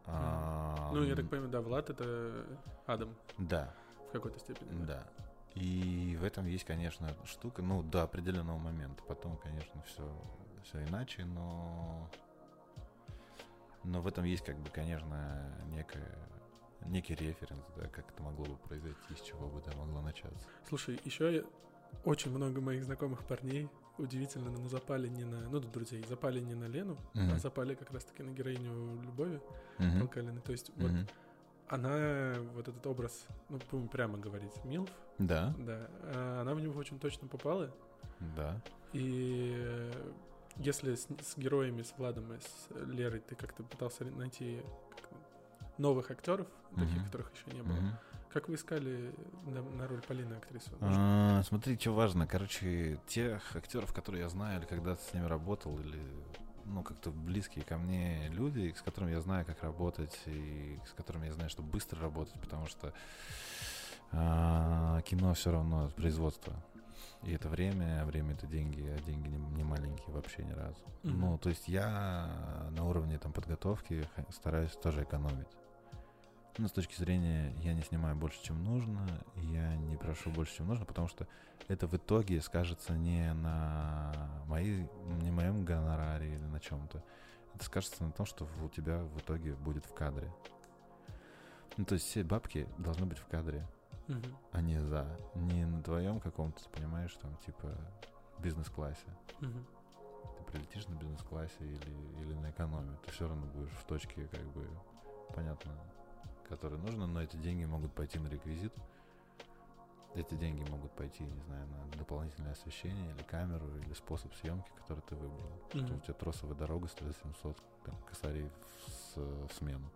А, Ну, я так понимаю, да, Влад это Адам Да, в какой-то степени. да. И в этом есть, конечно, штука, ну, до определенного момента. Потом, конечно, все, все иначе, но... Но в этом есть, как бы, конечно, некая, некий референс, да, как это могло бы произойти, с чего бы это могло начаться. Слушай, еще очень много моих знакомых парней удивительно, но запали не на, ну, друзей, запали не на Лену, а Мгм. запали как раз-таки на героиню Любови Мгм. Толкалиной. То есть вот Мгм. она, вот этот образ, ну, будем прямо говорить, Милф, Да, да, а она в него очень точно попала. да. И э, если с, с героями, с Владом и с Лерой ты как-то пытался найти как, новых актеров, таких, Мгм. которых еще не было, Мгм. Как вы искали на, на роль Полины актрису? А, смотри, что важно. Короче, тех актеров, которые я знаю, или когда-то с ними работал, или ну, как-то близкие ко мне люди, с которыми я знаю, как работать, и с которыми я знаю, что быстро работать, потому что а, кино все равно производство. И это время, а время это деньги, а деньги не, не маленькие вообще ни разу. Мгм. Ну, то есть я на уровне там подготовки стараюсь тоже экономить. Ну, с точки зрения, я не снимаю больше, чем нужно, я не прошу больше, чем нужно, потому что это в итоге скажется не на моей, не моем гонораре или на чем-то. Это скажется на том, что у тебя в итоге будет в кадре. Ну, то есть все бабки должны быть в кадре, Мгм. а не за. Не на твоем каком-то, ты понимаешь, там, типа, бизнес-классе. Мгм. Ты прилетишь на бизнес-классе или, или на экономе, ты все равно будешь в точке, как бы, понятно, которой нужно, но эти деньги могут пойти на реквизит. Эти деньги могут пойти, не знаю, на дополнительное освещение или камеру, или способ съемки, который ты выбрал. Что Мгм. у тебя тросовая дорога стоит 700 там, косарей в, с- в смену.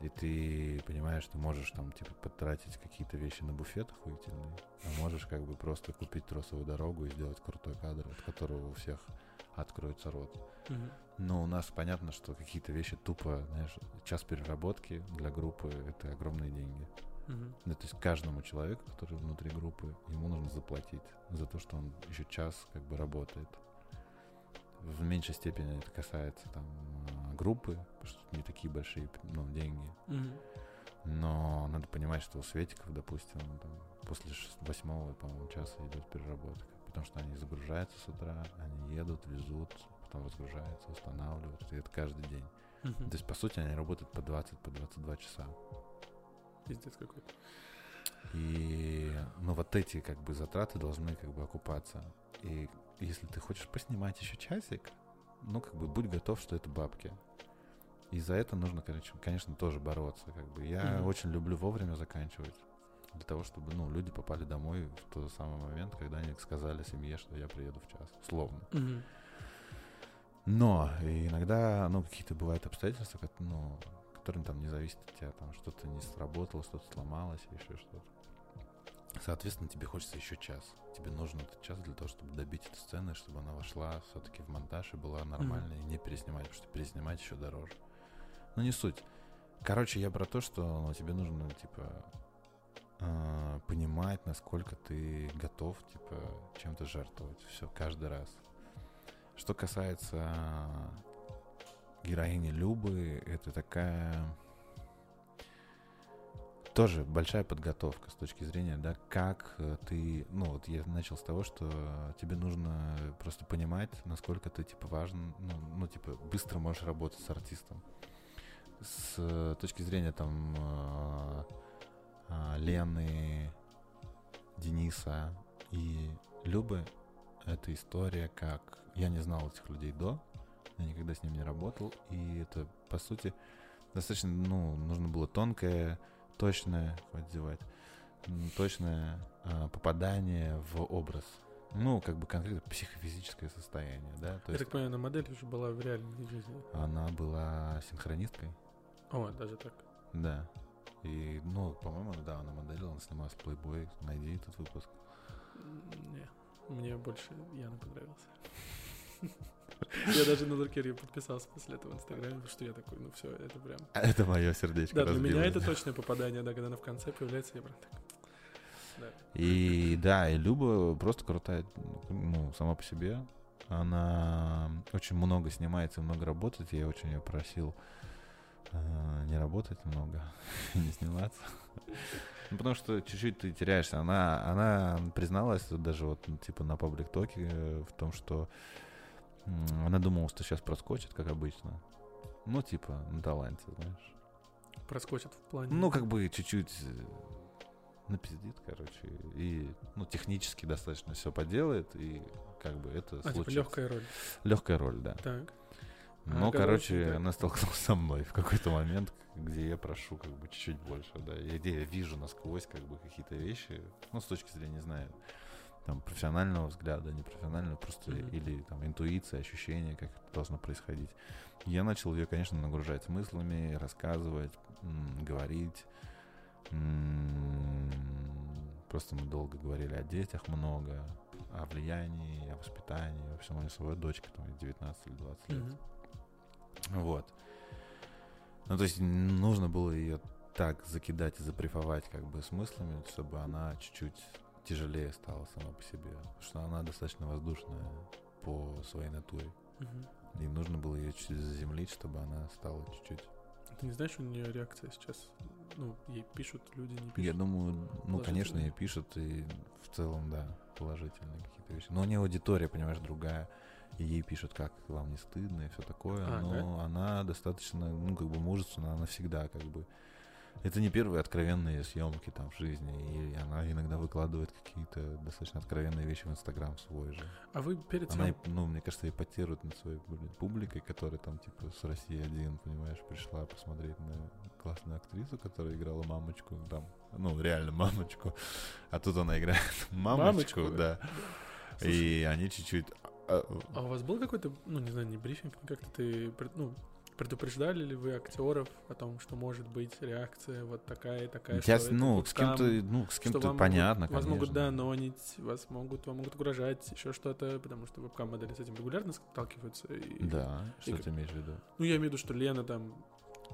И ты понимаешь, ты можешь там, типа, потратить какие-то вещи на буфет охуительный, а можешь как бы просто купить тросовую дорогу и сделать крутой кадр, от которого у всех откроется рот. Мгм. Но у нас понятно, что какие-то вещи тупо, знаешь, час переработки для группы — это огромные деньги. Мгм. Ну, то есть каждому человеку, который внутри группы, ему нужно заплатить за то, что он еще час как бы работает. В меньшей степени это касается там э, группы, потому что не такие большие ну, деньги. Мгм. Но надо понимать, что у Светиков, допустим, там, после восьмого, по-моему, часа идет переработка. Потому что они загружаются с утра, они едут, везут, потом разгружаются, устанавливают. И это каждый день. Мгм. То есть, по сути, они работают по 20, по 22 часа. Пиздец какой-то. И, ну, вот эти, как бы, затраты должны, как бы, окупаться. И если ты хочешь поснимать еще часик, ну, как бы, будь готов, что это бабки. И за это нужно, конечно, конечно тоже бороться. Как бы. Я Мгм. очень люблю вовремя заканчивать. Для того, чтобы, ну, люди попали домой в тот самый момент, когда они сказали семье, что я приеду в час. Словно. Мгм. Но иногда, ну, какие-то бывают обстоятельства, как, ну, которые там не зависят от тебя, там что-то не сработало, что-то сломалось, еще что-то. Соответственно, тебе хочется еще час. Тебе нужен этот час для того, чтобы добить эту сцену, чтобы она вошла все-таки в монтаж и была нормальной, и не переснимать, потому что переснимать еще дороже. Ну, не суть. Короче, я про то, что ну, тебе нужно, типа, э, понимать, насколько ты готов, типа, чем-то жертвовать. Все, каждый раз. Что касается героини Любы, это такая тоже большая подготовка с точки зрения, да, как ты, ну вот я начал с того, что тебе нужно просто понимать, насколько ты типа важен, ну, ну типа быстро можешь работать с артистом. С точки зрения там э, Лены, Дениса и Любы, это история, как я не знал этих людей до, я никогда с ним не работал, и это, по сути, достаточно, ну, нужно было тонкое, точное, хватит зевать, м, точное а, попадание в образ. Ну, как бы конкретно психофизическое состояние, да, то Я есть так понимаю, на модель уже была в реальной жизни. она была синхронисткой, О, даже так. да, и, ну, по-моему, да, она моделила, она снималась в Playboy, найди этот выпуск. Не, мне больше Яна понравился. Я даже на Луркере подписался после этого в Инстаграме, потому что я такой, ну все, это прям... А Это мое сердечко Да, для меня это точное попадание, да, когда она в конце появляется, я прям так... Да. И да, и Люба просто крутая, ну, сама по себе. Она очень много снимается много работает. Я очень ее просил не работать много, не сниматься. Ну, потому что чуть-чуть ты теряешься. Она, она призналась даже вот ну, типа на паблик токе э, в том, что она думала, что сейчас проскочит, как обычно. Ну, типа, на таланте, знаешь. Проскочит в плане... Ну, как бы чуть-чуть э, напиздит, короче, и, ну, технически достаточно все поделает, и как бы это А, типа случится. легкая роль. Легкая роль, да. Так. Но, оказалось, не короче, так. она столкнулась со мной в какой-то момент, где я прошу как бы чуть-чуть больше, да, и где я вижу насквозь как бы какие-то вещи, ну, с точки зрения, не знаю, там, профессионального взгляда, непрофессионального, просто Мгм. или там интуиция, ощущение, как это должно происходить. Я начал ее, конечно, нагружать смыслами, рассказывать, м, говорить. М, Просто мы долго говорили о детях много, о влиянии, о воспитании. В общем, у меня своя дочка, там, ей 19 или 20 лет. Мгм. Вот. Ну, то есть нужно было ее так закидать и заприфовать как бы смыслами, чтобы она чуть-чуть тяжелее стала сама по себе. Потому что она достаточно воздушная по своей натуре. Мгм. И нужно было ее чуть-чуть заземлить, чтобы она стала чуть-чуть Ты не знаешь, у нее реакция сейчас? Ну, ей пишут, люди не пишут. Я думаю, ну, конечно, ей пишут, и в целом, да, положительные какие-то вещи. Но у нее аудитория, понимаешь, другая. И ей пишут, как вам не стыдно и все такое. А, но она достаточно, ну, как бы мужественна, она всегда как бы. Это не первые откровенные съемки там в жизни. И она иногда выкладывает какие-то достаточно откровенные вещи в Инстаграм свой же. А вы перед Она, съем- и- ну, мне кажется, эпатирует над своей блин, публикой, которая там, типа, с России один, понимаешь, пришла посмотреть на классную актрису, которая играла мамочку, там, ну, реально мамочку, а тут она играет мамочку, Мамочку? да, Слушай, и они чуть-чуть... а, А у вас был какой-то, ну, не знаю, не брифинг, как-то ты, ну, предупреждали ли вы актеров о том, что может быть реакция вот такая и такая, я что с- это ну, вот с кем-то, ну, с кем-то понятно, могут, Вас могут, конечно. да, нонить, вас могут, вам могут угрожать, еще что-то, потому что вебкам-модели с этим регулярно сталкиваются. И, Да, что как- ты имеешь в виду? Ну, я имею в виду, что Лена там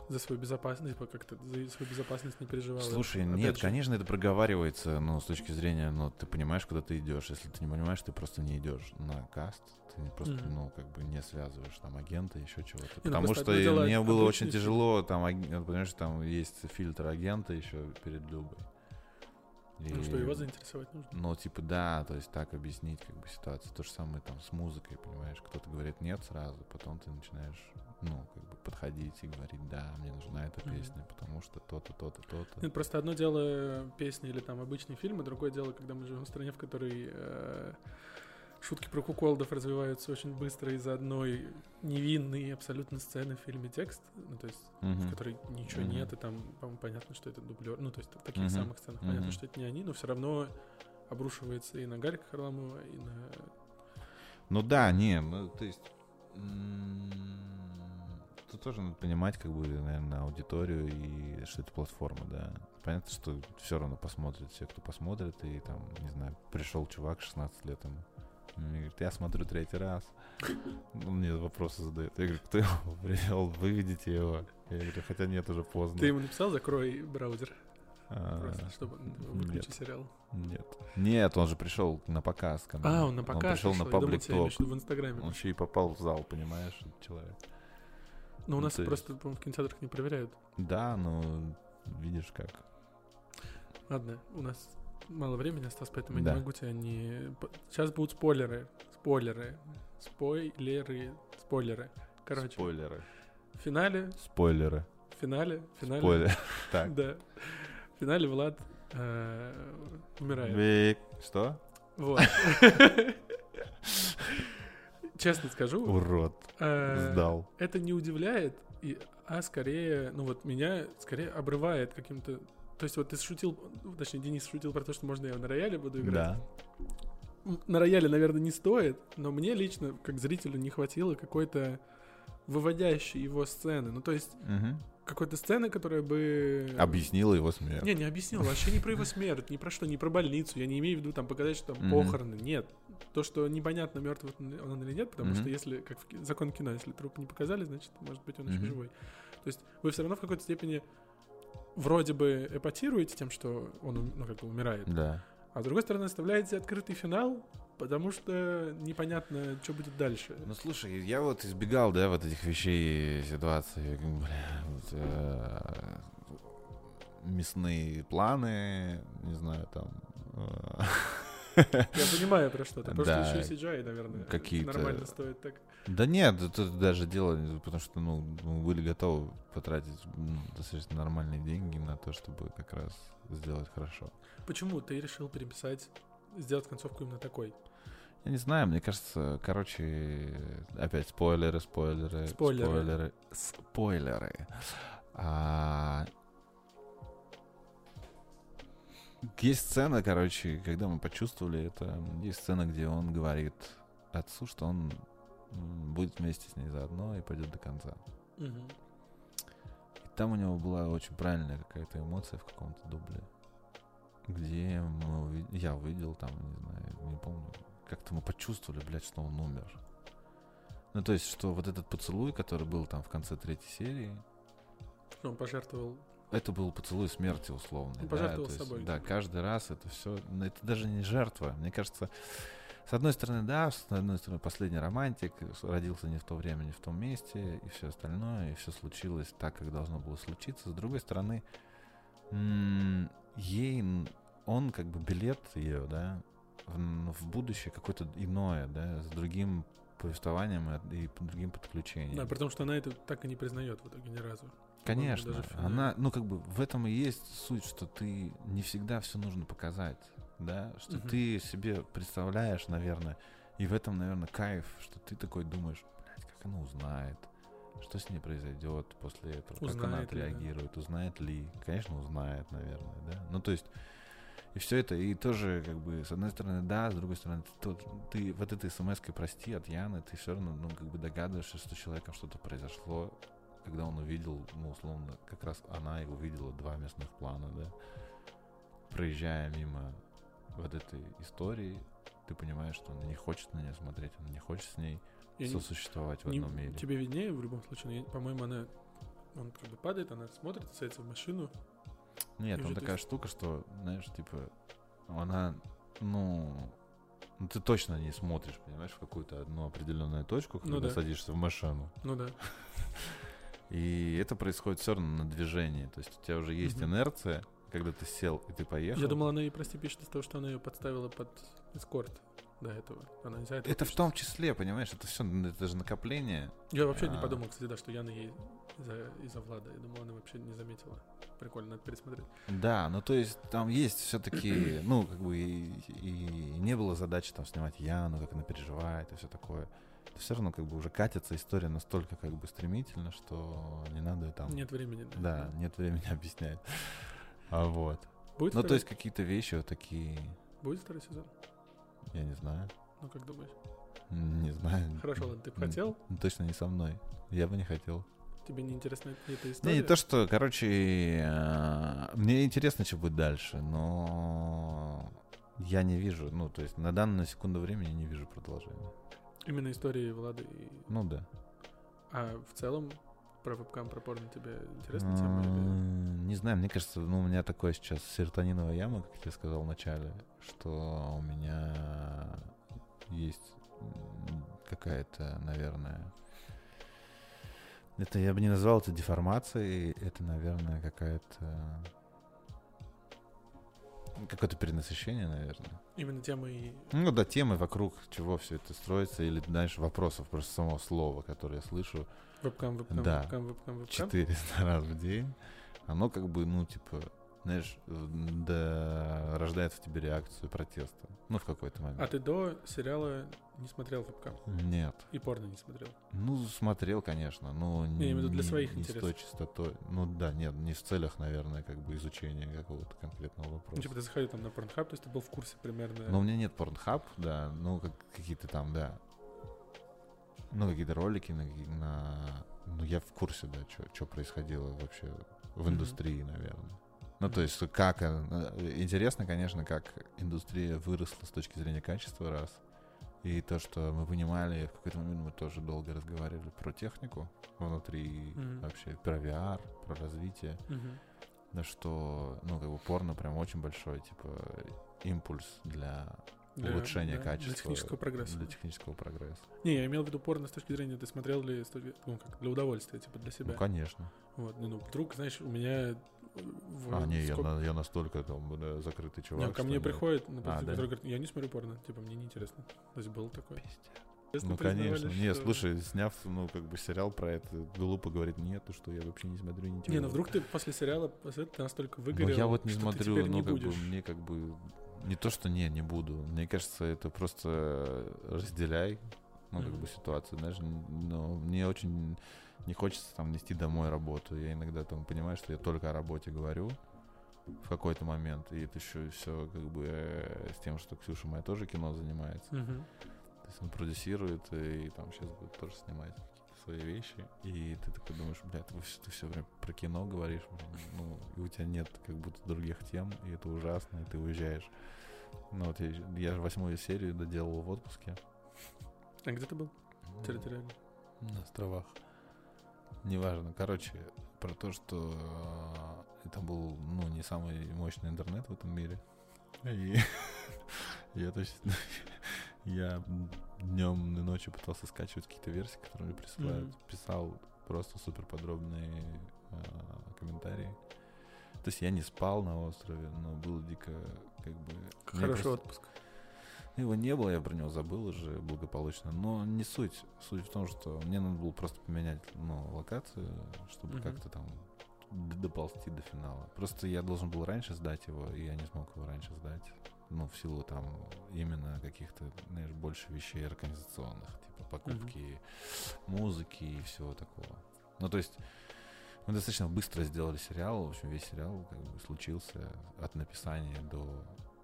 за свою безопасность, типа, как-то за свою безопасность не переживала. Слушай, Опять нет, же, конечно, это проговаривается, но с точки зрения, ну, ты понимаешь, куда ты идешь. Если ты не понимаешь, ты просто не идешь на каст, ты не просто, Мгм. ну, как бы не связываешь там агента, еще чего-то. ну, Потому просто что мне было очень тяжело, там, аг- понимаешь, там есть фильтр агента еще перед Любой. Ну, И- что его заинтересовать нужно. Ну, типа, да, то есть так объяснить как бы ситуацию. То же самое там с музыкой, понимаешь. Кто-то говорит нет сразу, потом ты начинаешь, ну, как бы подходить и говорить, да, мне нужна эта Мгм. песня, потому что то-то, то-то, то-то. Нет, просто одно дело песни или там обычный фильм, а другое дело, когда мы живем в стране, в которой э, шутки про куколдов развиваются очень быстро из-за одной невинной абсолютно сцены в фильме текст, ну, то есть в Мгм. которой ничего Мгм. нет, и там, по-моему, понятно, что это дублер. Ну, то есть в таких Мгм. самых сценах понятно, Мгм. что это не они, но все равно обрушивается и на Гарика Харламова, и на... Ну да, не, ну то есть м, тут тоже надо понимать, как бы, наверное, аудиторию и что это платформа, да. Понятно, что все равно посмотрят все, кто посмотрит, и там, не знаю, пришел чувак 16 лет ему. Мне говорит, я смотрю третий раз. Он мне вопросы задает. Я говорю, кто его привел? Выведите его. Я говорю, хотя нет, уже поздно. Ты ему написал, закрой браузер, А, просто, чтобы выключить сериал. Нет. Нет, он же пришел на показ ко мне. А, он на показ пришел на пришел, думал, паблик ток. виду в Инстаграме. Он еще и попал в зал, понимаешь, человек. Но у ну, нас есть- просто, по-моему, в кинотеатрах не проверяют. Да, ну, видишь как. Ладно, у нас мало времени осталось, поэтому я Да. не могу тебя не... Сейчас будут спойлеры. Спойлеры. Спойлеры. Спойлеры. Короче, Спойлеры. в финале, Спойлеры. в финале, в финале... Спойлеры. Так. Да. В финале Влад э, умирает. Что? Вот. Честно скажу, Урод. э, Сдал. это не удивляет, и, а скорее, ну вот меня скорее обрывает каким-то... То есть вот ты шутил, ну, точнее, Денис шутил про то, что можно я на рояле буду играть. Да. На рояле, наверное, не стоит, но мне лично, как зрителю, не хватило какой-то выводящей его сцены. Ну, то есть Мгм. какой-то сцены, которая бы... Объяснила его смерть. Не, не объяснил. Вообще не про его смерть, ни про что, не про больницу. Я не имею в виду там показать, что там Мгм. похороны. Нет. То, что непонятно, мертв он или нет, потому Мгм. что если, как в закон кино, если труп не показали, значит, может быть, он еще Мгм. живой. То есть вы все равно в какой-то степени вроде бы эпатируете тем, что он ну, как бы умирает, Да. а с другой стороны оставляете открытый финал, потому что непонятно, что будет дальше. Ну слушай, я вот избегал, да, вот этих вещей, ситуаций, бля, вот, э, мясные планы, не знаю, там. э, Я понимаю про что-то. Просто Да. еще CGI, наверное, Какие-то- нормально стоит так. Да нет, это даже дело, потому что, ну, мы были готовы потратить м, достаточно нормальные деньги на то, чтобы как раз сделать хорошо. Почему ты решил переписать, сделать концовку именно такой? Я не знаю, мне кажется, короче, опять спойлеры, спойлеры, Спойлеры. спойлеры, спойлеры. А, Есть сцена, короче, когда мы почувствовали это, есть сцена, где он говорит отцу, что он будет вместе с ней заодно и пойдет до конца. Мгм. И там у него была очень правильная какая-то эмоция в каком-то дубле, где мы я увидел там, не знаю, не помню, как-то мы почувствовали, блядь, что он умер. Ну, то есть, что вот этот поцелуй, который был там в конце третьей серии, он пожертвовал. это был поцелуй смерти условно. Он пожертвовал собой. Да, каждый раз это все, это даже не жертва. Мне кажется, С одной стороны, да, с одной стороны, последний романтик, родился не в то время, не в том месте, и все остальное, и все случилось так, как должно было случиться. С другой стороны, ей, он как бы билет ее, да, в, будущее какое-то иное, да, с другим повествованием и, и другим подключением. Да, при том, что она это так и не признает в итоге ни разу. Конечно, даже она, ну как бы в этом и есть суть, что ты не всегда все нужно показать, да, что Мгм. ты себе представляешь, наверное, и в этом, наверное, кайф, что ты такой думаешь, блядь, как она узнает, что с ней произойдет после этого, как она Узнает ли, да. отреагирует, узнает ли, конечно, узнает, наверное, да, ну то есть и все это, и тоже, как бы, с одной стороны, да, с другой стороны, ты, ты вот этой смс прости от Яны, ты все равно, ну, как бы догадываешься, что с человеком что-то произошло, когда он увидел, ну, условно, как раз она и увидела два местных плана, да, проезжая мимо вот этой истории, ты понимаешь, что он не хочет на нее смотреть, он не хочет с ней Я не- сосуществовать в не- одном мире. Тебе виднее в любом случае. но По-моему, она... Он как бы падает, она смотрит, садится в машину. Нет, там такая штука, что, знаешь, типа, она, ну, ну, ты точно не смотришь, понимаешь, в какую-то одну определенную точку, когда Ну да. садишься в машину. Ну да. И это происходит все равно на движении. То есть у тебя уже есть Мгм. инерция, когда ты сел и ты поехал. Я думал, она и прости пишет из того, что она ее подставила под эскорт до этого. Она из-за этого это в пишет. том числе, понимаешь, это все, это же накопление. Я вообще не А. подумал, кстати, да, что Яна ей из-за, из-за Влада. Я думал, она вообще не заметила. Прикольно, надо пересмотреть. Да, ну то есть там есть все-таки, ну, как бы и, и не было задачи там снимать Яну, как она переживает и все такое. Все равно как бы уже катится история настолько как бы стремительно, что не надо там... Нет времени. Да, нет времени объяснять. А вот. Будет, Ну, второй, то есть какие-то вещи вот такие, будет второй сезон? я не знаю, Ну, как думаешь? не знаю. Хорошо, ладно, ты бы хотел? ну, Точно не со мной. Я бы не хотел. Тебе не интересна эта Не, история? не то, что, короче, э, мне интересно, что будет дальше, но я не вижу, ну, то есть на данную секунду времени не вижу продолжения. Именно истории Влады и... Ну да. А в целом про вебкам, про порно тебе интересна тема? или- Не знаю, мне кажется, ну, у меня такое сейчас серотониновая яма, как я сказал в начале, что у меня есть какая-то, наверное... Это я бы не назвал это деформацией, это, наверное, какая-то... Какое-то перенасыщение, наверное. Именно тема и... Ну да, темы вокруг чего все это строится, или, знаешь, вопросов просто самого слова, которое я слышу Вебкам, вебкам, Да. вебкам, вебкам, вебкам. 400 раз в день, оно как бы, ну, типа, знаешь, да, рождает в тебе реакцию протеста. Ну, в какой-то момент. А ты до сериала не смотрел вебкам? Нет. И порно не смотрел? Ну, смотрел, конечно, но Не, я имею в виду для не- своих не с той интересов. частотой. Ну да, нет, не в целях, наверное, как бы изучения какого-то конкретного вопроса. Ну, типа, ты заходил там на порнхаб, то есть ты был в курсе примерно... Но у меня нет порнхаб, да, ну как какие-то там, да. Ну, какие-то ролики на, на- Ну, я в курсе, да, что происходило вообще в индустрии, наверное. Ну, то есть, как... она- Интересно, конечно, как индустрия выросла с точки зрения качества, раз. И то, что мы понимали, в какой-то момент мы тоже долго разговаривали про технику внутри, Мгм. вообще про VR, про развитие. Мгм. Да что, ну, как бы порно прям очень большой, типа, импульс для Для- улучшения да, качества. Для технического прогресса. Для технического прогресса. Не, я имел в виду порно с точки зрения, ты смотрел ли, ну, как, для удовольствия, типа, для себя. Ну, конечно. Вот, ну, ну, вдруг, знаешь, у меня... в- а, не, я, сколько- на- я настолько там да, закрытый чувак. Не, ко мне приходит, например, А, да? который говорит, я не смотрю порно, типа, мне неинтересно. То есть был такой. Пиздец. Честно Ну, конечно. Не, что- слушай, сняв, ну, как бы сериал про это, глупо говорит, нет, ты что, я вообще не смотрю ничего. Не, ну вдруг ты после сериала после этого ты настолько Ну, выгорел, я вот не смотрю, ну, не как будешь. бы, мне как бы... Не то, что не, не буду. Мне кажется, это просто разделяй, ну, как бы, ситуацию, знаешь, но мне очень не хочется там нести домой работу. Я иногда там понимаю, что я только о работе говорю в какой-то момент, и это еще все как бы э, с тем, что Ксюша моя тоже кино занимается. Мгм. То есть он продюсирует и там сейчас будет тоже снимать какие-то свои вещи. И ты такой думаешь, бля, ты, все, время про кино говоришь, ну, и у тебя нет как будто других тем, и это ужасно, и ты уезжаешь. Ну вот я, я же восьмую серию доделал в отпуске. А где ты был? Территориально. На островах. Неважно. Короче, про то, что э, это был, ну, не самый мощный интернет в этом мире. И я точно... Я днем и ночью пытался скачивать какие-то версии, которые мне присылают. Мгм. Писал просто супер подробные а, комментарии. То есть я не спал на острове, но было дико как бы... Хороший просто- отпуск. Его не было, я про него забыл уже благополучно. Но не суть. Суть в том, что мне надо было просто поменять ну, локацию, чтобы Мгм. как-то там доползти до финала. Просто я должен был раньше сдать его, и я не смог его раньше сдать. Ну, в силу там именно каких-то, знаешь, больше вещей организационных, типа покупки музыки и всего такого. Ну, то есть мы достаточно быстро сделали сериал. В общем, весь сериал как бы случился от написания до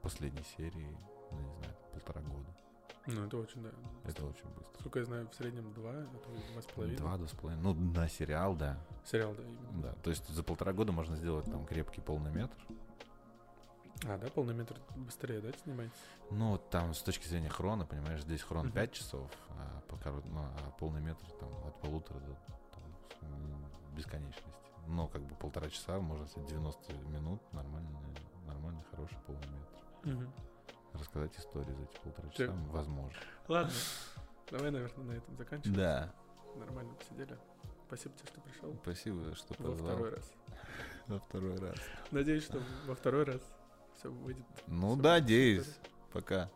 последней серии, ну, не знаю, полтора года. Ну, это очень, да. Это очень быстро. Сколько я знаю, в среднем два, а то два с половиной. Два, два с половиной. Ну, на сериал, да. Сериал, да, именно. Да. То есть за полтора года можно сделать там крепкий полный метр. А, да, полный метр быстрее, да, снимается? Ну, там с точки зрения хрона, понимаешь, здесь хрон Мгм. 5 часов, а, по ну, а полный метр там от полутора до там, бесконечности. Но как бы полтора часа, можно сказать, 90 минут, нормальный, нормальный, хороший полный метр. Мгм. Рассказать историю за эти полтора часа возможно. Ладно, давай, наверное, на этом заканчивать. Да. Нормально посидели. Спасибо тебе, что пришел. Спасибо, что Во позвал. второй раз. Во второй раз. Надеюсь, что во второй раз все выйдет. Ну, надеюсь. Пока.